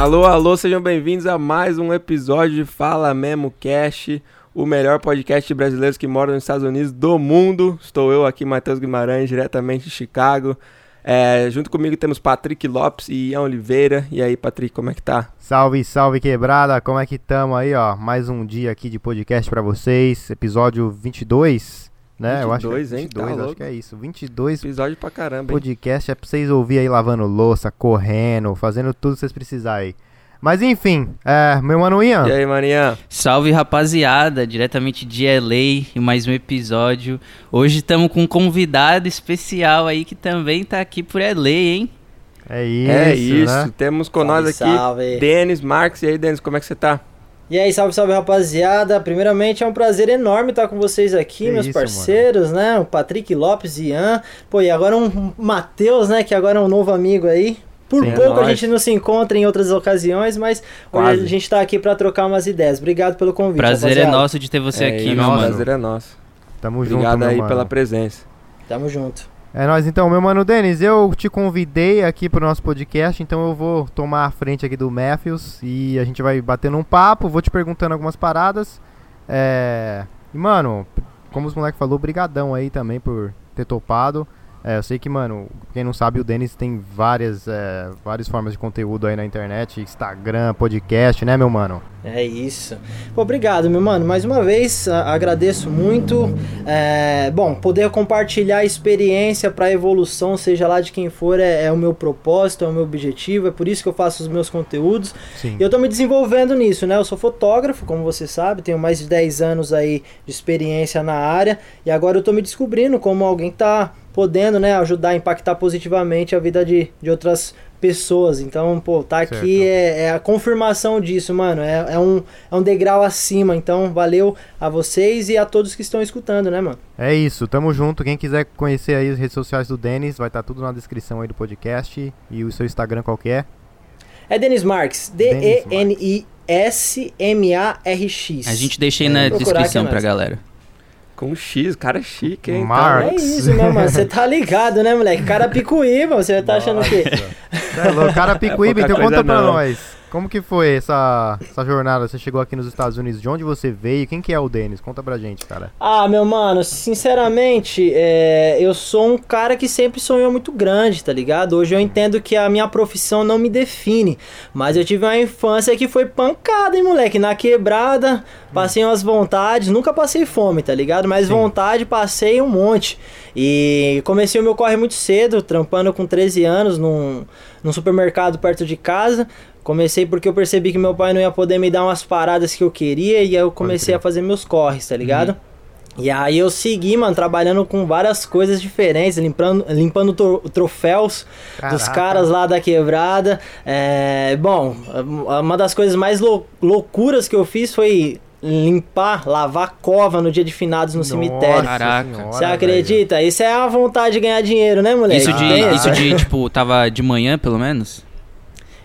Alô, alô, sejam bem-vindos a mais um episódio de Fala Memo Cash, o melhor podcast de brasileiros que moram nos Estados Unidos do mundo. Estou eu aqui, Matheus Guimarães, diretamente de Chicago. É, junto comigo temos Patrick Lopes e Ian Oliveira. E aí, Patrick, como é que tá? Salve, salve quebrada, como é que tamo aí, ó? Mais um dia aqui de podcast para vocês, episódio 22, né? 22, eu acho que é hein? 22, Tá acho que é isso. 22 Episódio pra caramba, hein? podcast é pra vocês ouvir aí lavando louça, correndo, fazendo tudo que vocês precisarem aí. Mas enfim, é, meu mano Ian, E aí, Maninha? Salve rapaziada, diretamente de LA em mais um episódio. Hoje estamos com um convidado especial aí que também tá aqui por LA, hein? é isso, é isso, né? temos com Salve, nós aqui salve. Denis Marques. E aí, Denis, como é que você tá? E aí, salve, salve rapaziada. Primeiramente é um prazer enorme estar com vocês aqui, Que meus isso, parceiros, né? O Patrick Lopes e Ian. Pô, e agora um Matheus, né? Que agora é um novo amigo aí. Por Sim, é pouco a nóis. gente não se encontra em outras ocasiões, mas Quase. hoje a gente tá aqui pra trocar umas ideias. Obrigado pelo convite. Prazer é rapaziada. nosso de ter você É aqui, isso, meu o mano. prazer é nosso. Tamo junto, Obrigado aí mano. pela presença. Tamo junto. É nóis então, meu mano Denis, eu te convidei aqui pro nosso podcast, então eu vou tomar a frente aqui do Matthews e a gente vai batendo um papo, vou te perguntando algumas paradas. É... E, mano, como os moleques falou, brigadão aí também por ter topado. É, eu sei que, mano, quem não sabe, o Denis tem várias, é, várias formas de conteúdo aí na internet, Instagram, podcast, né, meu mano? É isso. Pô, obrigado, meu mano. Mais uma vez, agradeço muito. É, bom, poder compartilhar a experiência para evolução, seja lá de quem for, é, é o meu propósito, é o meu objetivo. É por isso que eu faço os meus conteúdos. Sim. E eu tô me desenvolvendo nisso, né? Eu sou fotógrafo, como você sabe, tenho mais de 10 anos aí de experiência na área. E agora eu tô me descobrindo como alguém que tá podendo, né, ajudar a impactar positivamente a vida de, de outras pessoas. Então, pô, tá aqui é, é a confirmação disso, mano. É, é, um, é um degrau acima. Então, valeu a vocês e a todos que estão escutando, né, mano? É isso, tamo junto. Quem quiser conhecer aí as redes sociais do Denis, vai estar tudo na descrição aí do podcast e o seu Instagram qual que é. É Denis Marques. Denis D-E-N-I-S-M-A-R-X. A gente deixa aí na descrição é pra galera. Com X, cara é chique, hein? Mar- É isso, meu mano. Você tá ligado, né, moleque? Cara picuíba, você tá achando o quê? É louco, cara Picuíba, É então conta pra não. nós. Como que foi essa, essa jornada? Você chegou aqui nos Estados Unidos, de onde você veio? Quem que é o Denis? Conta pra gente, cara. Ah, meu mano, sinceramente, é, eu sou um cara que sempre sonhou muito grande, tá ligado? Hoje eu entendo que a minha profissão não me define, mas eu tive uma infância que foi pancada, hein, moleque? Na quebrada, passei umas vontades, nunca passei fome, tá ligado? Mas vontade passei um monte. E comecei o meu corre muito cedo, trampando com 13 anos num, num supermercado perto de casa. Comecei porque eu percebi que meu pai não ia poder me dar umas paradas que eu queria e aí eu comecei a fazer meus corres, tá ligado? E aí eu segui, mano, trabalhando com várias coisas diferentes, limpando, limpando tro- troféus dos Caraca. caras lá da quebrada. É, bom, uma das coisas mais lou- loucuras que eu fiz foi limpar, lavar cova no dia de finados no cemitério. Nossa Caraca. senhora, Você acredita? Isso é a vontade de ganhar dinheiro, né, moleque? Isso de, Tem, isso de, tipo, tava de manhã, pelo menos?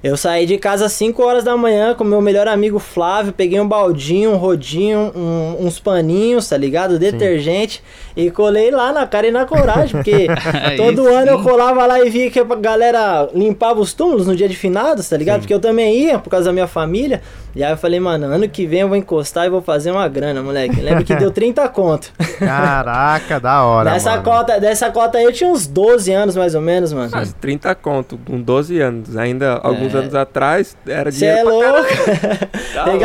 Eu saí de casa às 5 horas da manhã com meu melhor amigo Flávio, peguei um baldinho, um rodinho, um- uns paninhos, tá ligado? Detergente e colei lá na cara e na coragem, porque Aí todo ano eu sim. colava lá e via que a galera limpava os túmulos no dia de finados, tá ligado? Porque eu também ia por causa da minha família. E aí eu falei, mano, ano que vem eu vou encostar e vou fazer uma grana, moleque. Lembro que deu 30 conto. Caraca, da hora, Dessa mano. cota, dessa cota aí eu tinha uns 12 anos mais ou menos, mano. Mas 30 conto, com 12 anos. Ainda, alguns É. anos atrás, era Você é louco? Tá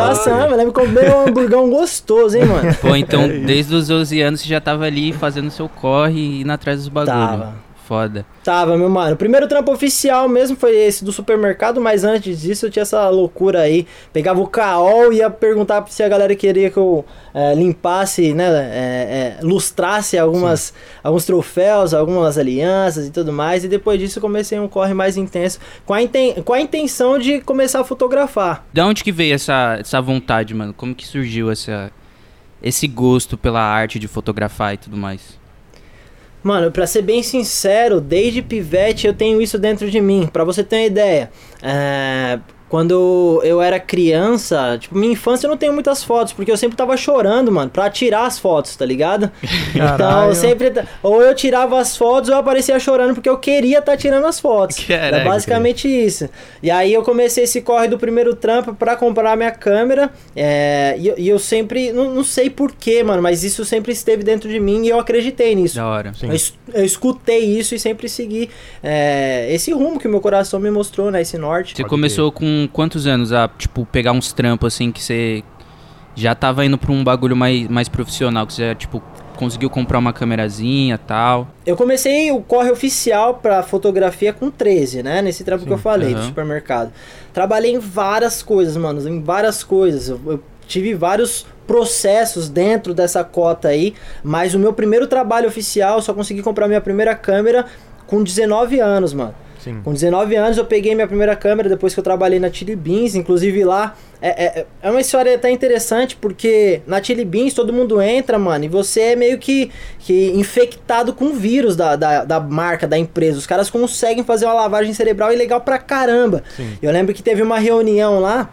eu lembro que eu comi um hamburgão gostoso, hein, mano? Pô, então, É desde os 12 anos você já tava ali fazendo seu corre e indo atrás dos bagulho. Tava. Foda. Tava, meu mano. O primeiro trampo oficial mesmo foi esse do supermercado, mas antes disso eu tinha essa loucura aí. Pegava o caol e ia perguntar se a galera queria que eu eh, limpasse, né? eh, eh, lustrasse algumas, alguns troféus, algumas alianças e tudo mais. E depois disso eu comecei um corre mais intenso com a, inten com a intenção de começar a fotografar. Da onde que veio essa, essa vontade, mano? Como que surgiu essa, esse gosto pela arte de fotografar e tudo mais? Mano, pra ser bem sincero, desde pivete eu tenho isso dentro de mim. Pra você ter uma ideia, é, quando eu era criança, tipo, minha infância eu não tenho muitas fotos, porque eu sempre tava chorando, mano, pra tirar as fotos, tá ligado? Então, Caralho. eu sempre. Ou eu tirava as fotos ou eu aparecia chorando porque eu queria estar tirando as fotos. Caraca. É basicamente isso. E aí eu comecei esse corre do primeiro trampo pra comprar minha câmera. é, e, eu- e eu sempre. Não, não sei porquê, mano, mas isso sempre esteve dentro de mim e eu acreditei nisso. Da hora. Sim. Eu, eu escutei isso e sempre segui é, esse rumo que o meu coração me mostrou, né? Esse norte. Você começou com quantos anos a, tipo, pegar uns trampos assim que você já tava indo pra um bagulho mais, mais profissional, que você já, tipo, conseguiu comprar uma câmerazinha e tal. Eu comecei o corre oficial pra fotografia com 13, né? Nesse trampo que eu falei, do aham. supermercado. Trabalhei em várias coisas, mano, em várias coisas. Eu, eu tive vários processos dentro dessa cota aí, mas o meu primeiro trabalho oficial, eu só consegui comprar minha primeira câmera com 19 anos, mano. Sim. Com 19 anos eu peguei minha primeira câmera depois que eu trabalhei na Chili Beans, inclusive lá é, é, é uma história até interessante porque na Chili Beans todo mundo entra, mano, e você é meio que, que infectado com o vírus da, da, da marca, da empresa. Os caras conseguem fazer uma lavagem cerebral ilegal pra caramba. Sim. Eu lembro que teve uma reunião lá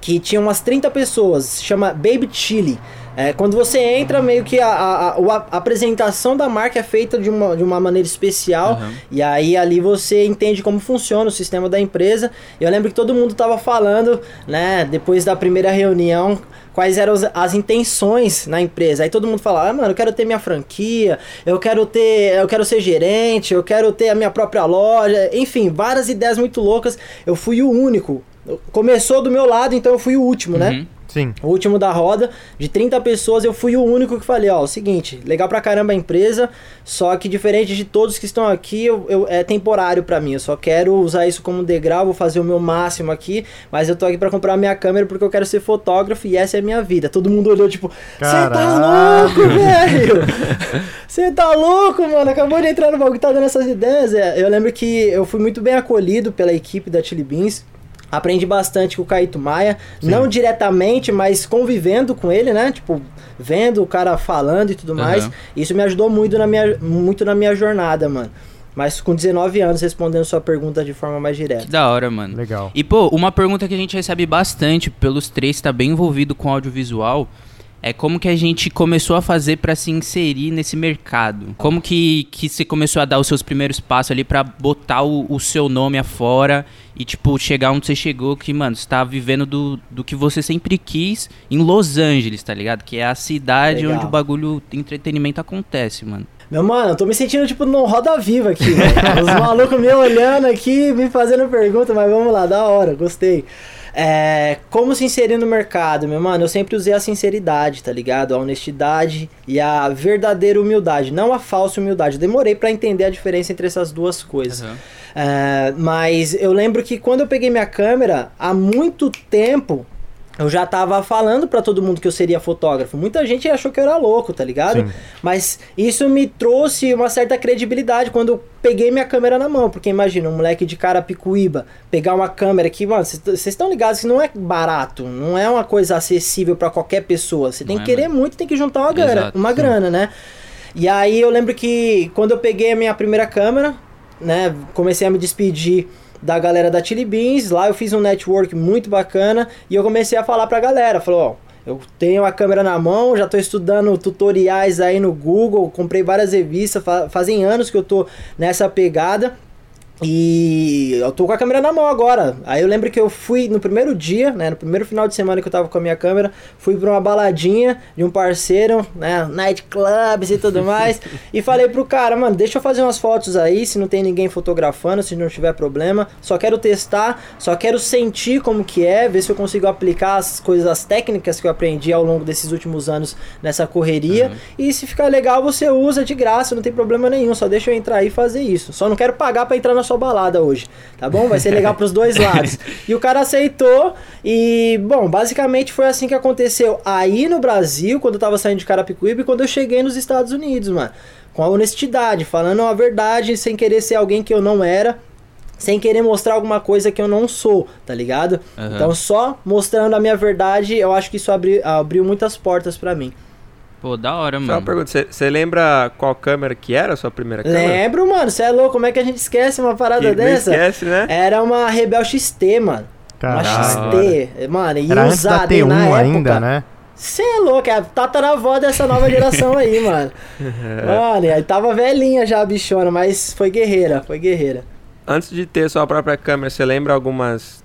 que tinha umas 30 pessoas, se chama Baby Chili. É, quando você entra, meio que a, a, a- a apresentação da marca é feita de uma, de uma maneira especial. Aham. E aí ali você entende como funciona o sistema da empresa. Eu lembro que todo mundo tava falando, né, depois da primeira reunião, quais eram as, as intenções na empresa. Aí todo mundo fala: "Ah, mano, eu quero ter minha franquia, eu quero ter, eu quero ser gerente, eu quero ter a minha própria loja". Enfim, várias ideias muito loucas. Eu fui o único. Começou do meu lado, então eu fui o último, né? Sim. O último da roda, de 30 pessoas, eu fui o único que falei, ó, o seguinte, legal pra caramba a empresa, só que diferente de todos que estão aqui, eu, eu- é temporário pra mim, eu só quero usar isso como degrau, vou fazer o meu máximo aqui, mas eu tô aqui pra comprar minha câmera porque eu quero ser fotógrafo e essa é a minha vida. Todo mundo olhou tipo, você tá Caralho." louco, velho? Você tá louco, mano? Acabou de entrar no bagulho, tá dando essas ideias. É, eu lembro que eu fui muito bem acolhido pela equipe da Chili Beans. Aprendi bastante com o Caíto Maia, não diretamente, mas convivendo com ele, né? Tipo, vendo o cara falando e tudo mais. Aham. Isso me ajudou muito na minha, muito na minha jornada, mano. Mas com 19 anos, respondendo sua pergunta de forma mais direta. Que da hora, mano. Legal. E, pô, uma pergunta que a gente recebe bastante pelos três, tá bem envolvido com audiovisual, é como que a gente começou a fazer pra se inserir nesse mercado? Como que, que você começou a dar os seus primeiros passos ali pra botar o, o seu nome afora e, tipo, chegar onde você chegou, que, mano, você tá vivendo do, do que você sempre quis em Los Angeles, tá ligado? Que é a cidade Legal. onde o bagulho entretenimento acontece, mano. Meu mano, eu tô me sentindo tipo no Roda Viva aqui, velho. Os malucos me olhando aqui, me fazendo pergunta, mas vamos lá, da hora, gostei. É, como se inserir no mercado, meu mano? Eu sempre usei a sinceridade, tá ligado? A honestidade e a verdadeira humildade, não a falsa humildade. Eu demorei pra entender a diferença entre essas duas coisas. É, mas eu lembro que quando eu peguei minha câmera, há muito tempo eu já tava falando pra todo mundo que eu seria fotógrafo. Muita gente achou que eu era louco, tá ligado? Sim. Mas isso me trouxe uma certa credibilidade quando eu peguei minha câmera na mão. Porque imagina, um moleque de Carapicuíba pegar uma câmera que, mano, vocês estão ligados que não é barato, não é uma coisa acessível pra qualquer pessoa. Você tem Não que é, querer mano. muito, tem que juntar uma grana, Exato, uma sim. grana, né? E aí eu lembro que quando eu peguei a minha primeira câmera, né, comecei a me despedir da galera da Chili Beans, lá eu fiz um network muito bacana e eu comecei a falar pra galera, falou, ó, eu tenho a câmera na mão, já tô estudando tutoriais aí no Google, comprei várias revistas, fa- fazem anos que eu tô nessa pegada. E eu tô com a câmera na mão agora. Aí eu lembro que eu fui no primeiro dia, né? No primeiro final de semana que eu tava com a minha câmera, fui pra uma baladinha de um parceiro, né? Night clubs e tudo mais. e falei pro cara, mano, deixa eu fazer umas fotos aí, se não tem ninguém fotografando, se não tiver problema. Só quero testar, só quero sentir como que é, ver se eu consigo aplicar as coisas, as técnicas que eu aprendi ao longo desses últimos anos nessa correria. E se ficar legal, você usa de graça, não tem problema nenhum. Só deixa eu entrar aí e fazer isso. Só não quero pagar pra entrar na sua balada hoje, tá bom? Vai ser legal pros dois lados. E o cara aceitou. E, bom, basicamente foi assim que aconteceu aí no Brasil, quando eu tava saindo de Carapicuíba e quando eu cheguei nos Estados Unidos, mano. Com a honestidade, falando a verdade, sem querer ser alguém que eu não era. Sem querer mostrar alguma coisa que eu não sou, tá ligado? Aham. Então, só mostrando a minha verdade, eu acho que isso abri- abriu muitas portas pra mim. Pô, da hora, Só uma mano. pergunta, você- você lembra qual câmera que era a sua primeira câmera? Lembro, mano, você é louco, como é que a gente esquece uma parada Que não dessa? esquece, né? Era uma Rebel XT, mano. Caralho. Uma XT, mano, e Era antes da usada, hein, T1 na época. ainda, né? Você é louco, é a tataravó dessa nova geração aí, mano. Mano, aí tava velhinha já a bichona, mas foi guerreira, foi guerreira. Antes de ter sua própria câmera, você lembra algumas.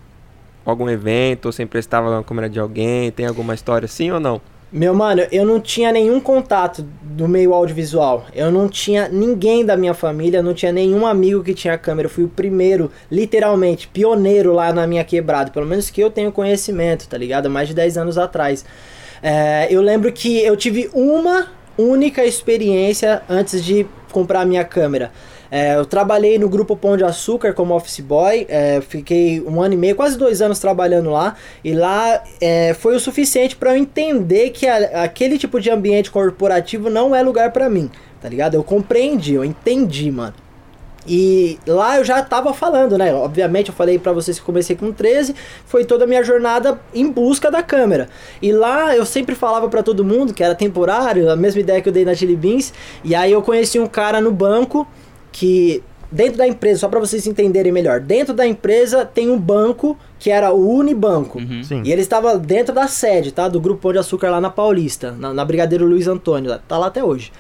algum evento? Ou você emprestava uma câmera de alguém? Tem alguma história assim ou não? Meu mano, eu não tinha nenhum contato do meio audiovisual. Eu não tinha ninguém da minha família, não tinha nenhum amigo que tinha câmera. Eu fui o primeiro, literalmente, pioneiro lá na minha quebrada. Pelo menos que eu tenho conhecimento, tá ligado? Mais de 10 anos atrás. É, eu lembro que eu tive uma única experiência antes de comprar a minha câmera. É, eu trabalhei no grupo Pão de Açúcar como office boy, é, fiquei um ano e meio, quase dois anos trabalhando lá, e lá é, foi o suficiente para eu entender que a- aquele tipo de ambiente corporativo não é lugar para mim, tá ligado? Eu compreendi, eu entendi, mano. E lá eu já tava falando, né? Obviamente eu falei pra vocês que comecei com 13, foi toda a minha jornada em busca da câmera. E lá eu sempre falava pra todo mundo que era temporário, a mesma ideia que eu dei na Chili Beans. E aí eu conheci um cara no banco que dentro da empresa, só pra vocês entenderem melhor, dentro da empresa tem um banco que era o Unibanco. Uhum. Sim. E ele estava dentro da sede, tá? Do Grupo Pão de Açúcar lá na Paulista, na, na Brigadeiro Luiz Antônio, tá lá até hoje.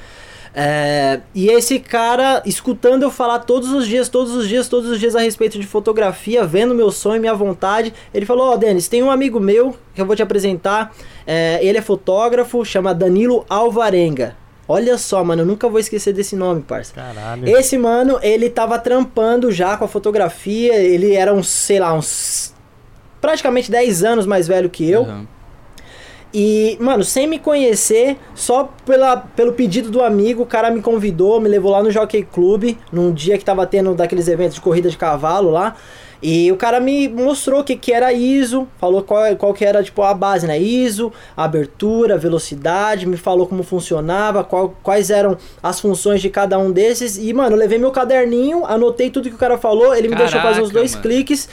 É, e esse cara, escutando eu falar todos os dias, todos os dias, todos os dias a respeito de fotografia, vendo meu sonho, minha vontade, ele falou: Ó, Denis, tem um amigo meu que eu vou te apresentar. é, ele é fotógrafo, chama Danilo Alvarenga. Olha só, mano, eu nunca vou esquecer desse nome, parça. Caralho. Esse mano, ele tava trampando já com a fotografia, ele era uns, sei lá, uns praticamente 10 anos mais velho que eu. Uhum. E, mano, sem me conhecer, só pela, pelo pedido do amigo, o cara me convidou, me levou lá no Jockey Club, num dia que tava tendo daqueles eventos de corrida de cavalo lá. E o cara me mostrou o que, que era ISO, falou qual, qual que era tipo a base, né? ISO, abertura, velocidade, me falou como funcionava, qual, quais eram as funções de cada um desses. E, mano, eu levei meu caderninho, anotei tudo que o cara falou, ele me deixou fazer uns Caraca, dois mano. cliques.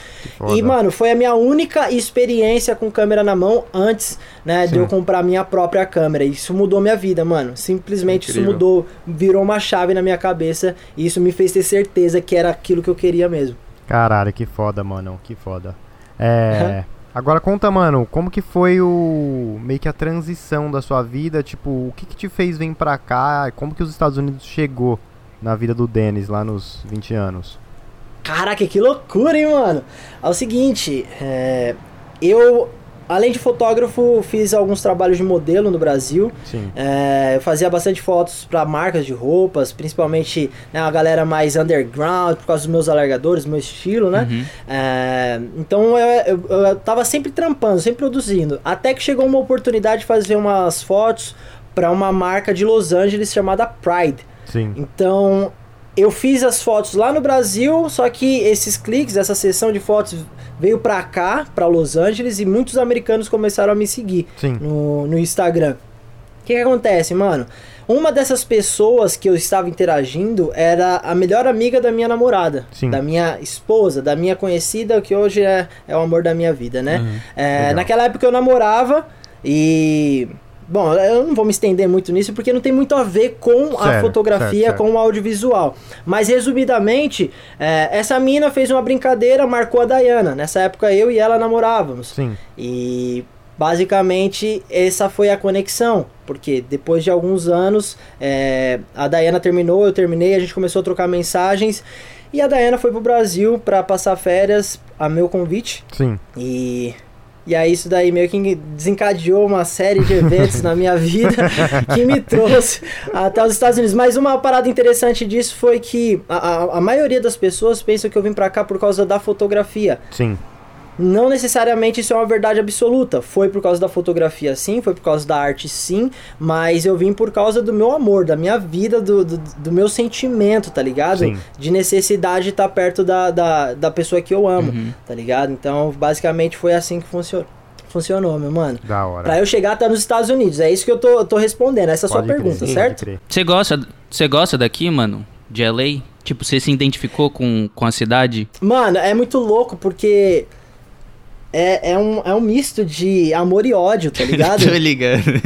E, mano, foi a minha única experiência com câmera na mão antes, né, de eu comprar minha própria câmera. Isso mudou minha vida, mano. Simplesmente isso Incrível. mudou, virou uma chave na minha cabeça e isso me fez ter certeza que era aquilo que eu queria mesmo. Caralho, que foda, mano. Que foda. É. Agora conta, mano, como que foi o. meio que a transição da sua vida? Tipo, o que, que te fez vir pra cá? Como que os Estados Unidos chegou na vida do Dennis lá nos 20 anos? Caraca, que loucura, hein, mano? É o seguinte, é, eu, além de fotógrafo, fiz alguns trabalhos de modelo no Brasil. Sim. É, eu fazia bastante fotos para marcas de roupas, principalmente né, a galera mais underground, por causa dos meus alargadores, meu estilo, né? Uhum. É, então eu, eu, eu tava sempre trampando, sempre produzindo. Até que chegou uma oportunidade de fazer umas fotos para uma marca de Los Angeles chamada Pride. Sim. Então eu fiz as fotos lá no Brasil, só que esses cliques, essa sessão de fotos veio pra cá, pra Los Angeles, e muitos americanos começaram a me seguir no, no Instagram. O que, que acontece, mano? Uma dessas pessoas que eu estava interagindo era a melhor amiga da minha namorada, Sim. da minha esposa, da minha conhecida, que hoje é, é o amor da minha vida, né? Uhum. É, naquela época eu namorava e. Bom, eu não vou me estender muito nisso porque não tem muito a ver com a Certo, fotografia, certo, certo. com o audiovisual. Mas resumidamente, é, essa mina fez uma brincadeira, marcou a Dayana. Nessa época eu e ela namorávamos. Sim. E basicamente essa foi a conexão. Porque depois de alguns anos, é, a Dayana terminou, eu terminei, a gente começou a trocar mensagens. E a Dayana foi pro Brasil para passar férias a meu convite. Sim. E, e aí isso daí meio que desencadeou uma série de eventos na minha vida que me trouxe até os Estados Unidos. Mas uma parada interessante disso foi que a, a, a maioria das pessoas pensam que eu vim pra cá por causa da fotografia. Sim. Não necessariamente isso é uma verdade absoluta. Foi por causa da fotografia, sim, foi por causa da arte, sim, mas eu vim por causa do meu amor, da minha vida, do, do, do meu sentimento, tá ligado? Sim. De necessidade de estar perto da, da, da pessoa que eu amo, Uhum. tá ligado? Então, basicamente foi assim que funcionou. Funcionou, meu mano. Da hora. Pra eu chegar até nos Estados Unidos, é isso que eu tô, eu tô respondendo, essa é a sua crer, pergunta, pode certo? crer. Você gosta, você gosta daqui, mano? De LA? Tipo, você se identificou com, com a cidade? Mano, é muito louco porque é, é, um, é um misto de amor e ódio, tá ligado? Tô ligado.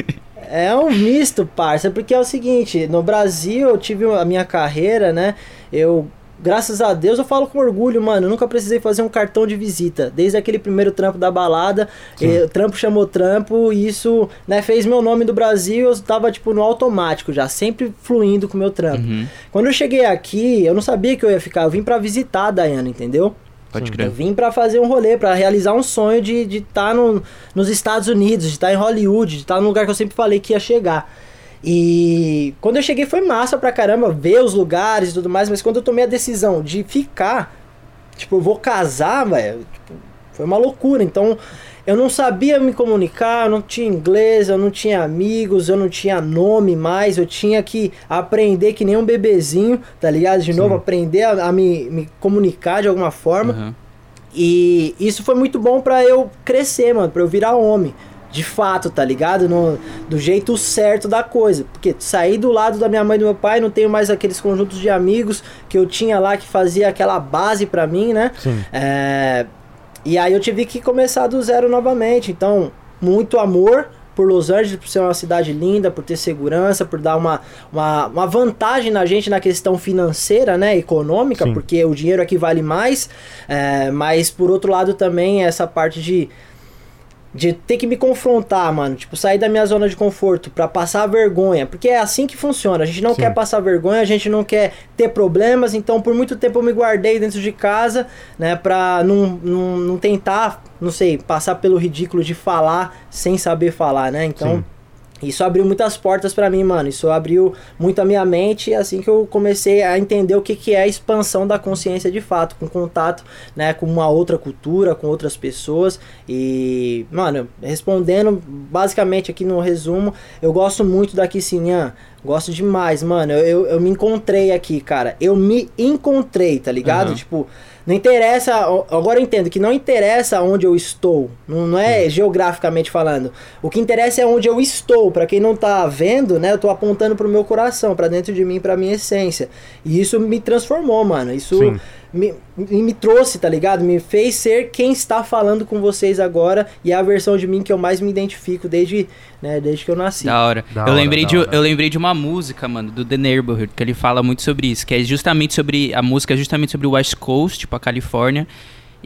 É um misto, parça, porque é o seguinte, no Brasil eu tive a minha carreira, né? Eu graças a Deus, eu falo com orgulho, mano. Eu nunca precisei fazer um cartão de visita. Desde aquele primeiro trampo da balada, eh, trampo chamou trampo, e isso, né, fez meu nome do Brasil. Eu tava, tipo, no automático já, sempre fluindo com o meu trampo. Uhum. Quando eu cheguei aqui, eu não sabia que eu ia ficar. Eu vim pra visitar a Dayana, entendeu? Pode Sim. crer. Eu vim pra fazer um rolê, pra realizar um sonho de estar de tá no, nos Estados Unidos, de estar em Hollywood, de estar no lugar que eu sempre falei que ia chegar. E quando eu cheguei foi massa pra caramba ver os lugares e tudo mais, mas quando eu tomei a decisão de ficar, tipo, eu vou casar, velho, tipo, foi uma loucura. Então, eu não sabia me comunicar, eu não tinha inglês, eu não tinha amigos, eu não tinha nome mais, eu tinha que aprender que nem um bebezinho, tá ligado? De novo, aprender a, a me, me comunicar de alguma forma. Uhum. E isso foi muito bom pra eu crescer, mano, pra eu virar homem. De fato, tá ligado? No, do jeito certo da coisa. Porque sair do lado da minha mãe e do meu pai, não tenho mais aqueles conjuntos de amigos que eu tinha lá que fazia aquela base pra mim, né? Sim. É, e aí eu tive que começar do zero novamente. Então, muito amor por Los Angeles, por ser uma cidade linda, por ter segurança, por dar uma, uma, uma vantagem na gente na questão financeira, né? Econômica, Sim. porque o dinheiro aqui vale mais. É, mas por outro lado também essa parte de de ter que me confrontar, mano, tipo, sair da minha zona de conforto pra passar vergonha, porque é assim que funciona. A gente não Sim. quer passar vergonha, a gente não quer ter problemas, então por muito tempo eu me guardei dentro de casa, né, pra não, não, não tentar, não sei, passar pelo ridículo de falar sem saber falar, né? Então, Sim. Isso abriu muitas portas pra mim, mano. Isso abriu muito a minha mente, assim que eu comecei a entender o que, que é a expansão da consciência de fato, com contato, né, com uma outra cultura, com outras pessoas. E, mano, respondendo basicamente aqui no resumo, eu gosto muito da Kissinhan. Gosto demais, mano. Eu, eu, eu me encontrei aqui, cara. Eu me encontrei, tá ligado? Aham. Tipo, não interessa. Agora eu entendo que não interessa onde eu estou. Não, não é geograficamente falando. O que interessa é onde eu estou. Pra quem não tá vendo, né? Eu tô apontando pro meu coração, pra dentro de mim, pra minha essência. E isso me transformou, mano. Isso Sim. Me, me, trouxe, tá ligado? Me fez ser quem está falando com vocês agora. E é a versão de mim que eu mais me identifico desde, né, desde que eu nasci. Da hora. Da eu, hora, lembrei da de, hora. eu lembrei de uma música, mano, do The Neighborhood, que ele fala muito sobre isso, que é justamente sobre. A música é justamente sobre o West Coast, tipo a Califórnia.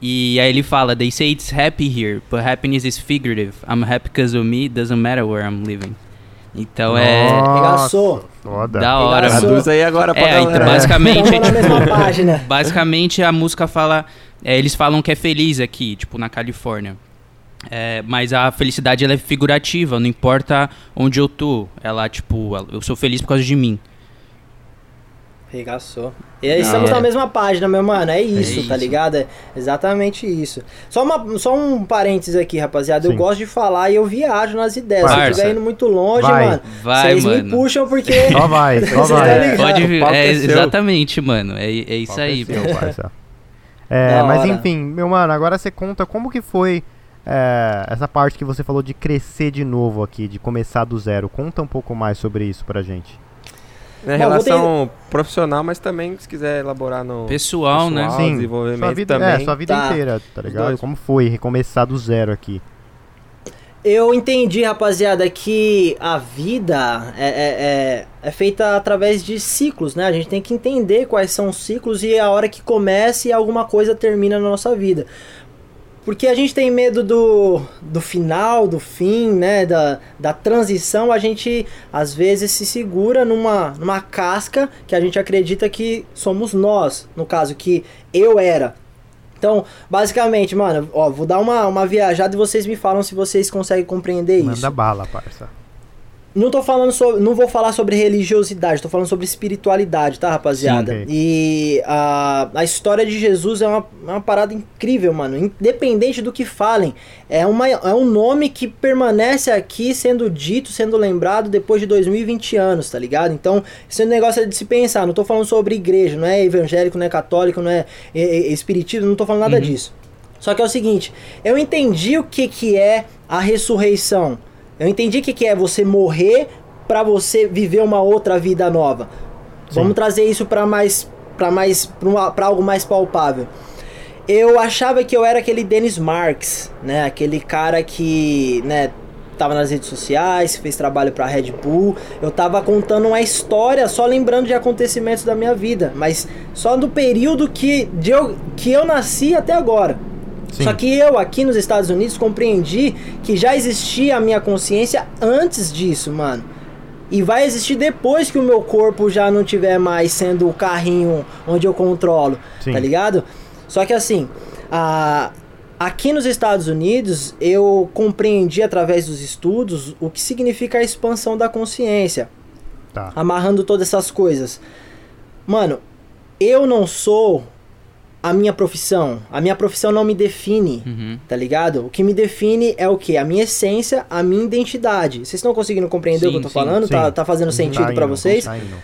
E aí ele fala, they say it's happy here, but happiness is figurative. I'm happy because of me, doesn't matter where I'm living. Então é Regaçou. Foda. da hora, Regaçou. Traduz aí agora pra É, galera. então, basicamente, mesma página. basicamente a música fala. é, eles falam que é feliz aqui, tipo, na Califórnia. É, mas a felicidade ela é figurativa, não importa onde eu tô. Ela, tipo, eu sou feliz por causa de mim. Regaçou. E aí estamos na mesma página, meu mano. É isso, isso. tá ligado? É exatamente isso. Só, uma, só um parênteses aqui, rapaziada. Sim. Eu gosto de falar e eu viajo nas ideias. Se eu Parça. estiver indo muito longe, Vai. mano, Vai, vocês me mano. puxam porque. Só vai, só vai. ligados. Pode vir. É, é exatamente, mano. É, é isso aí, velho. parça. É, mas hora. enfim, meu mano, agora você conta como que foi é, essa parte que você falou de crescer de novo aqui, de começar do zero. Conta um pouco mais sobre isso pra gente. É, Bom, vou ter- relação profissional, mas também se quiser elaborar no Pessoal, né? pessoal, desenvolvimento sua vida, também. é, sua vida Tá. inteira, tá ligado? Como foi recomeçar do zero aqui? Eu entendi, rapaziada, que a vida é, é, é, é feita através de ciclos, né? A gente tem que entender quais são os ciclos e a hora que começa e alguma coisa termina na nossa vida. Porque a gente tem medo do, do final, do fim, né? Da, da transição, a gente às vezes se segura numa, numa casca que a gente acredita que somos nós. No caso, que eu era. Então, basicamente, mano, ó, vou dar uma, uma viajada e vocês me falam se vocês conseguem compreender isso. Manda bala, parça. Não tô falando sobre, não vou falar sobre religiosidade, tô falando sobre espiritualidade, tá, rapaziada? Sim. E a, a história de Jesus é uma, é uma parada incrível, mano. Independente do que falem, é, uma, é um nome que permanece aqui sendo dito, sendo lembrado depois de 2020 anos, tá ligado? Então, esse negócio é de se pensar. Não tô falando sobre igreja, não é evangélico, não é católico, não é, é, é espiritismo, não tô falando nada Uhum. disso. Só que é o seguinte, eu entendi o que, que é a ressurreição. Eu entendi o que, que é você morrer pra você viver uma outra vida nova. Sim. Vamos trazer isso pra mais para mais pra algo mais palpável. Eu achava que eu era aquele Dennis Marks, né? Aquele cara que, né, tava nas redes sociais, fez trabalho pra Red Bull. Eu tava contando uma história, só lembrando de acontecimentos da minha vida, mas só do período que, de eu, que eu nasci até agora. Sim. Só que eu, aqui nos Estados Unidos, compreendi que já existia a minha consciência antes disso, mano. E vai existir depois que o meu corpo já não tiver mais sendo o carrinho onde eu controlo, Sim. tá ligado? Só que assim, a, aqui nos Estados Unidos eu compreendi através dos estudos o que significa a expansão da consciência Tá. amarrando todas essas coisas. Mano, eu não sou a minha profissão. A minha profissão não me define, Uhum. tá ligado? O que me define é o que? A minha essência, a minha identidade. Vocês estão conseguindo compreender o que eu tô Sim, sim, falando? Tá, sim. tá fazendo sentido Tá pra indo, vocês? tá indo.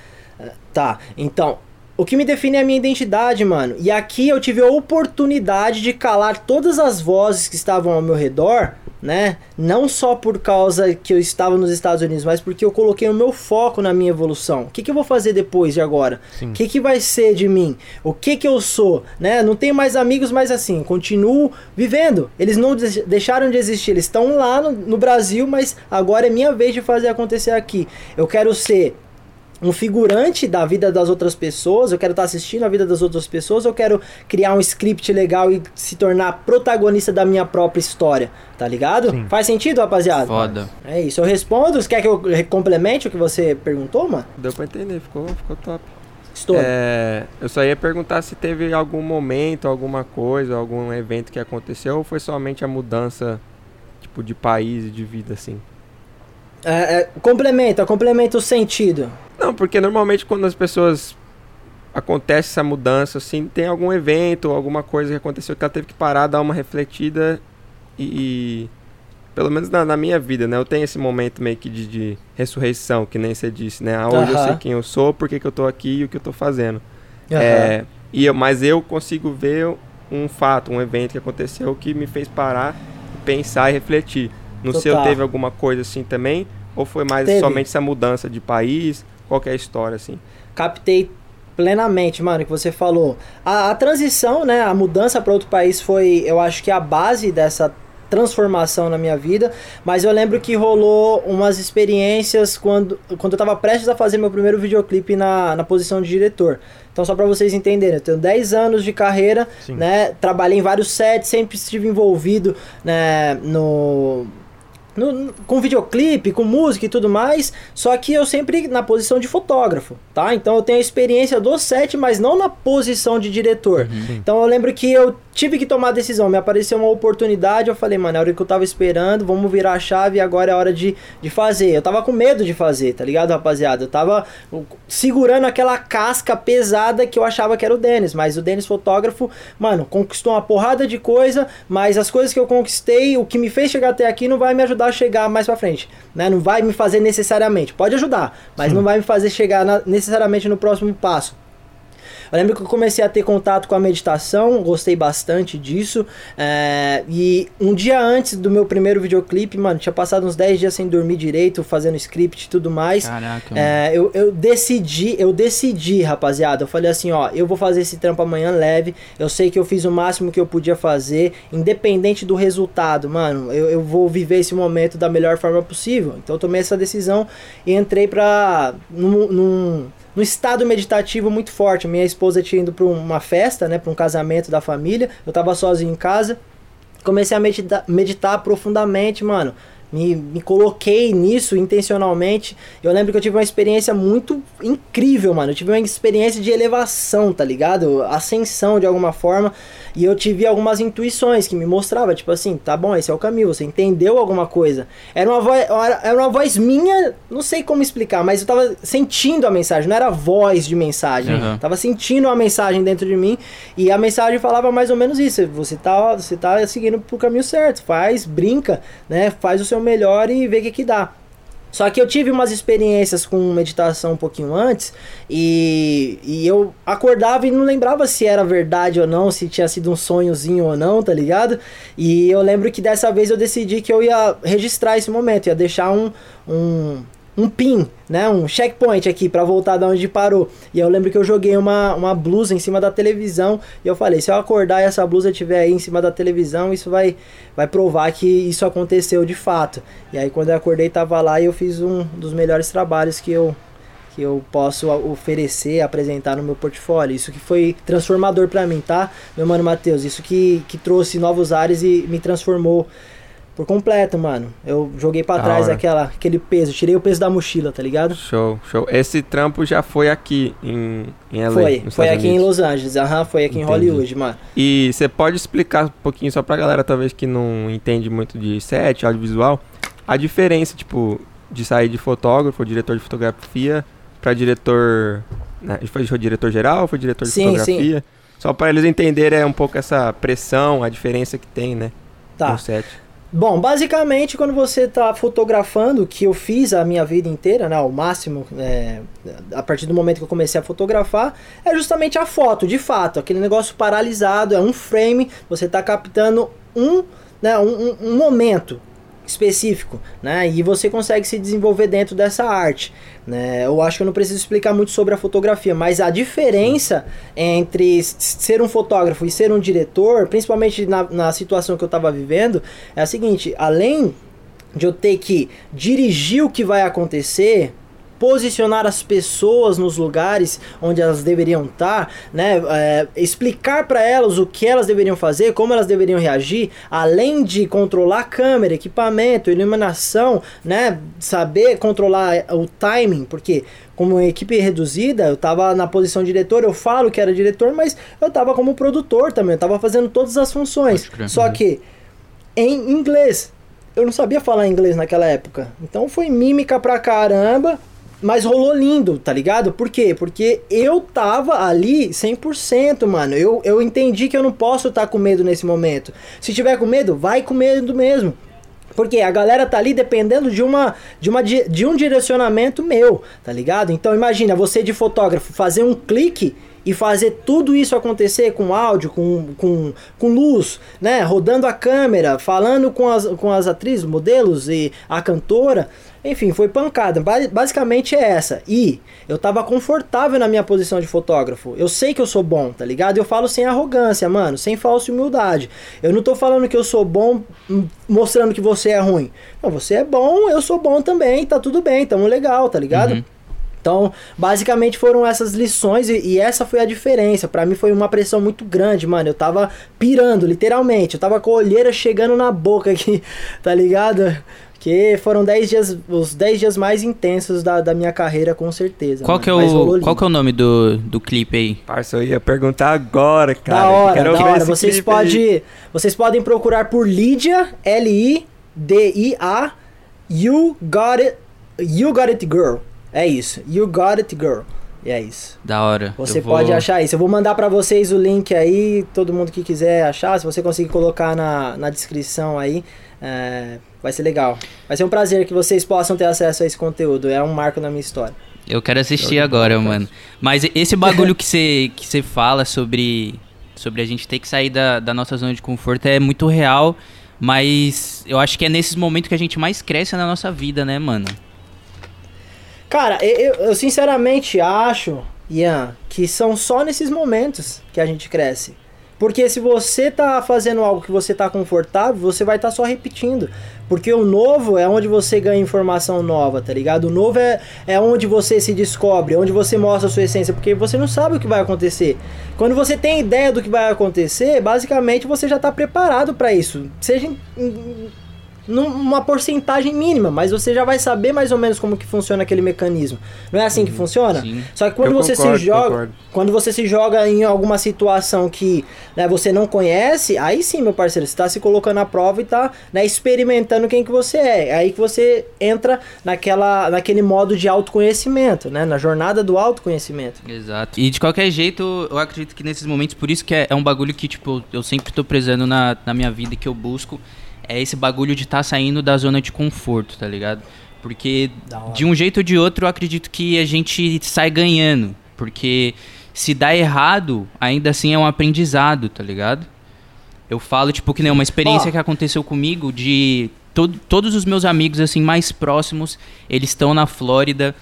Tá, então, o que me define é a minha identidade, mano. E aqui eu tive a oportunidade de calar todas as vozes que estavam ao meu redor, né? Não só por causa que eu estava nos Estados Unidos, mas porque eu coloquei o meu foco na minha evolução. O que, que eu vou fazer depois de agora? Sim. O que, que vai ser de mim? O que que eu sou? Né? Não tenho mais amigos, mas assim, continuo vivendo. Eles não deixaram de existir, eles estão lá no, no Brasil, mas agora é minha vez de fazer acontecer aqui. Eu quero ser um figurante da vida das outras pessoas, eu quero estar assistindo a vida das outras pessoas, eu quero criar um script legal e se tornar protagonista da minha própria história, tá ligado? Sim. Faz sentido, rapaziada? Foda. É isso, eu respondo. Você quer que eu complemente o que você perguntou, mano? Deu pra entender, ficou, ficou top. Estou. É, eu só ia perguntar se teve algum momento, alguma coisa, algum evento que aconteceu ou foi somente a mudança, tipo, de país e de vida, assim. É, é, complementa, complementa o sentido. Não, porque normalmente quando as pessoas acontece essa mudança, assim, tem algum evento alguma coisa que aconteceu que ela teve que parar, dar uma refletida e. pelo menos na, na minha vida, né? Eu tenho esse momento meio que de, de ressurreição, que nem você disse, né? Ah, Hoje eu sei quem eu sou, por que, que eu tô aqui e o que eu tô fazendo. Aham. É, e eu, mas eu consigo ver um fato, um evento que aconteceu que me fez parar, pensar e refletir. Seu Total. teve alguma coisa assim também? Ou foi mais Teve. somente essa mudança de país? Qual é a história, assim? Captei plenamente, mano, o que você falou. A, a transição, né, a mudança para outro país foi, eu acho que a base dessa transformação na minha vida, mas eu lembro que rolou umas experiências quando, quando eu tava prestes a fazer meu primeiro videoclipe na, na posição de diretor. Então, só pra vocês entenderem, eu tenho 10 anos de carreira, Sim. né? Trabalhei em vários sets, sempre estive envolvido, né, no no- com videoclipe, com música e tudo mais, só que eu sempre na posição de fotógrafo, tá? Então eu tenho a experiência do set, mas não na posição de diretor. Então eu lembro que eu tive que tomar a decisão, me apareceu uma oportunidade, eu falei, mano, é a hora que eu tava esperando, vamos virar a chave e agora é a hora de, de fazer. Eu tava com medo de fazer, tá ligado, rapaziada? Eu tava segurando aquela casca pesada que eu achava que era o Denis, mas o Denis fotógrafo, mano, conquistou uma porrada de coisa, mas as coisas que eu conquistei, o que me fez chegar até aqui não vai me ajudar a chegar mais pra frente, né? Não vai me fazer necessariamente, pode ajudar, mas não vai me fazer chegar na- necessariamente no próximo passo. Eu lembro que eu comecei a ter contato com a meditação, gostei bastante disso. é, e um dia antes do meu primeiro videoclipe, mano, tinha passado uns 10 dias sem dormir direito, fazendo script e tudo mais. Caraca. É, eu, eu decidi, eu decidi, rapaziada. Eu falei assim, ó, eu vou fazer esse trampo amanhã leve. Eu sei que eu fiz o máximo que eu podia fazer, independente do resultado, mano. Eu, eu vou viver esse momento da melhor forma possível. Então eu tomei essa decisão e entrei pra. num, num, num estado meditativo muito forte. Minha esposa tinha ido pra uma festa, né? Pra um casamento da família. Eu tava sozinho em casa. Comecei a medita- meditar profundamente, mano. Me, me coloquei nisso intencionalmente. Eu lembro que eu tive uma experiência muito incrível, mano. Eu tive uma experiência de elevação, tá ligado? Ascensão de alguma forma. E eu tive algumas intuições que me mostrava, tipo assim, tá bom, esse é o caminho, você entendeu alguma coisa. Era uma voz, era uma voz minha, não sei como explicar, mas eu tava sentindo a mensagem, não era voz de mensagem. Uhum. Tava sentindo a mensagem dentro de mim e a mensagem falava mais ou menos isso. Você tá, você tá seguindo pro caminho certo. Faz, brinca, né? Faz o seu melhor e vê o que que dá. Só que eu tive umas experiências com meditação um pouquinho antes e, e eu acordava e não lembrava se era verdade ou não, se tinha sido um sonhozinho ou não, tá ligado? E eu lembro que dessa vez eu decidi que eu ia registrar esse momento, ia deixar um, um, um pin, né? Um checkpoint aqui para voltar da onde parou. E eu lembro que eu joguei uma, uma blusa em cima da televisão e eu falei, se eu acordar e essa blusa estiver aí em cima da televisão, isso vai, vai provar que isso aconteceu de fato. E aí quando eu acordei tava lá e eu fiz um dos melhores trabalhos que eu que eu posso oferecer, apresentar no meu portfólio. Isso que foi transformador para mim, tá? Meu mano Matheus, isso que, que trouxe novos ares e me transformou por completo, mano. Eu joguei para trás aquela, aquele peso, tirei o peso da mochila, tá ligado? Show, show. Esse trampo já foi aqui em, em LA, Foi, foi aqui Unidos. em Los Angeles, aham, foi aqui Entendi. em Hollywood, mano. E você pode explicar um pouquinho, só pra galera talvez que não entende muito de set, audiovisual, a diferença, tipo, de sair de fotógrafo, diretor de fotografia, pra diretor... Né? Foi, foi diretor geral, foi diretor de sim, fotografia? Sim. Só para eles entenderem é, um pouco essa pressão, a diferença que tem, né? Tá. No set. Bom, basicamente quando você está fotografando, que eu fiz a minha vida inteira, né, o máximo, é, a partir do momento que eu comecei a fotografar, é justamente a foto, de fato, aquele negócio paralisado, é um frame, você está captando um, né, um, um momento, específico, né? E você consegue se desenvolver dentro dessa arte, né? Eu acho que eu não preciso explicar muito sobre a fotografia, mas a diferença entre ser um fotógrafo e ser um diretor, principalmente na, na situação que eu estava vivendo, é a seguinte: além de eu ter que dirigir o que vai acontecer, posicionar as pessoas nos lugares onde elas deveriam estar, né? É, explicar para elas o que elas deveriam fazer, como elas deveriam reagir, além de controlar câmera, equipamento, iluminação, né? Saber controlar o timing, porque como equipe reduzida, eu estava na posição de diretor, eu falo que era diretor, mas eu estava como produtor também, eu estava fazendo todas as funções. Só uhum. que em inglês, eu não sabia falar inglês naquela época. Então foi mímica pra caramba, mas rolou lindo, tá ligado? Por quê? Porque eu tava ali 100%, mano. Eu, eu entendi que eu não posso estar tá com medo nesse momento. Se tiver com medo, vai com medo mesmo. Porque a galera tá ali dependendo de uma de uma de um direcionamento meu, tá ligado? Então imagina você de fotógrafo fazer um clique e fazer tudo isso acontecer com áudio, com, com, com luz, né? Rodando a câmera, falando com as, com as atrizes, modelos e a cantora. Enfim, foi pancada. Basicamente é essa. E eu tava confortável na minha posição de fotógrafo. Eu sei que eu sou bom, tá ligado? Eu falo sem arrogância, mano, sem falsa humildade. Eu não tô falando que eu sou bom mostrando que você é ruim. Não, você é bom, eu sou bom também, tá tudo bem, tamo legal, tá ligado? Uhum. Então, basicamente foram essas lições e, e essa foi a diferença. Para mim foi uma pressão muito grande, mano. Eu tava pirando, literalmente. Eu tava com a olheira chegando na boca aqui, tá ligado? Que foram 10 dias, os 10 dias mais intensos da, da minha carreira, com certeza. Qual, que é, o, qual que é o nome do, do clipe aí? Parça, eu ia perguntar agora, cara. Da hora, Quero da hora. Vocês, pode, vocês podem procurar por Lydia, L-I-D-I-A, You Got It, You Got It Girl. É isso. You got it, girl. E é isso. Da hora. Você eu pode vou... achar isso. Eu vou mandar para vocês o link aí, todo mundo que quiser achar. Se você conseguir colocar na, na descrição aí, é, vai ser legal. Vai ser um prazer que vocês possam ter acesso a esse conteúdo. É um marco na minha história. Eu quero assistir eu agora, mano. Mas esse bagulho que você que você fala sobre sobre a gente ter que sair da, da nossa zona de conforto é muito real, mas eu acho que é nesses momentos que a gente mais cresce na nossa vida, né, mano? Cara, eu, eu sinceramente acho, Ian, que são só nesses momentos que a gente cresce. Porque se você tá fazendo algo que você tá confortável, você vai estar tá só repetindo. Porque o novo é onde você ganha informação nova, tá ligado? O novo é, é onde você se descobre, onde você mostra a sua essência, porque você não sabe o que vai acontecer. Quando você tem ideia do que vai acontecer, basicamente você já tá preparado para isso. Seja em, numa porcentagem mínima, mas você já vai saber mais ou menos como que funciona aquele mecanismo. Não é assim que uhum. funciona? Sim. Só que quando Eu você concordo, se joga, concordo. quando você se joga em alguma situação que né, você não conhece, aí sim, meu parceiro, você está se colocando à prova e está né, experimentando quem que você é. É aí que você entra naquela, naquele modo de autoconhecimento, né, na jornada do autoconhecimento. Exato. E de qualquer jeito, eu acredito que nesses momentos, por isso que é, é um bagulho que tipo eu sempre estou prezando na, na minha vida que eu busco é esse bagulho de estar tá saindo da zona de conforto, tá ligado? Porque de um jeito ou de outro eu acredito que a gente sai ganhando. Porque se dá errado, ainda assim é um aprendizado, tá ligado? Eu falo, tipo, que nem uma experiência oh. que aconteceu comigo de todo, todos os meus amigos assim mais próximos, eles estão na Flórida.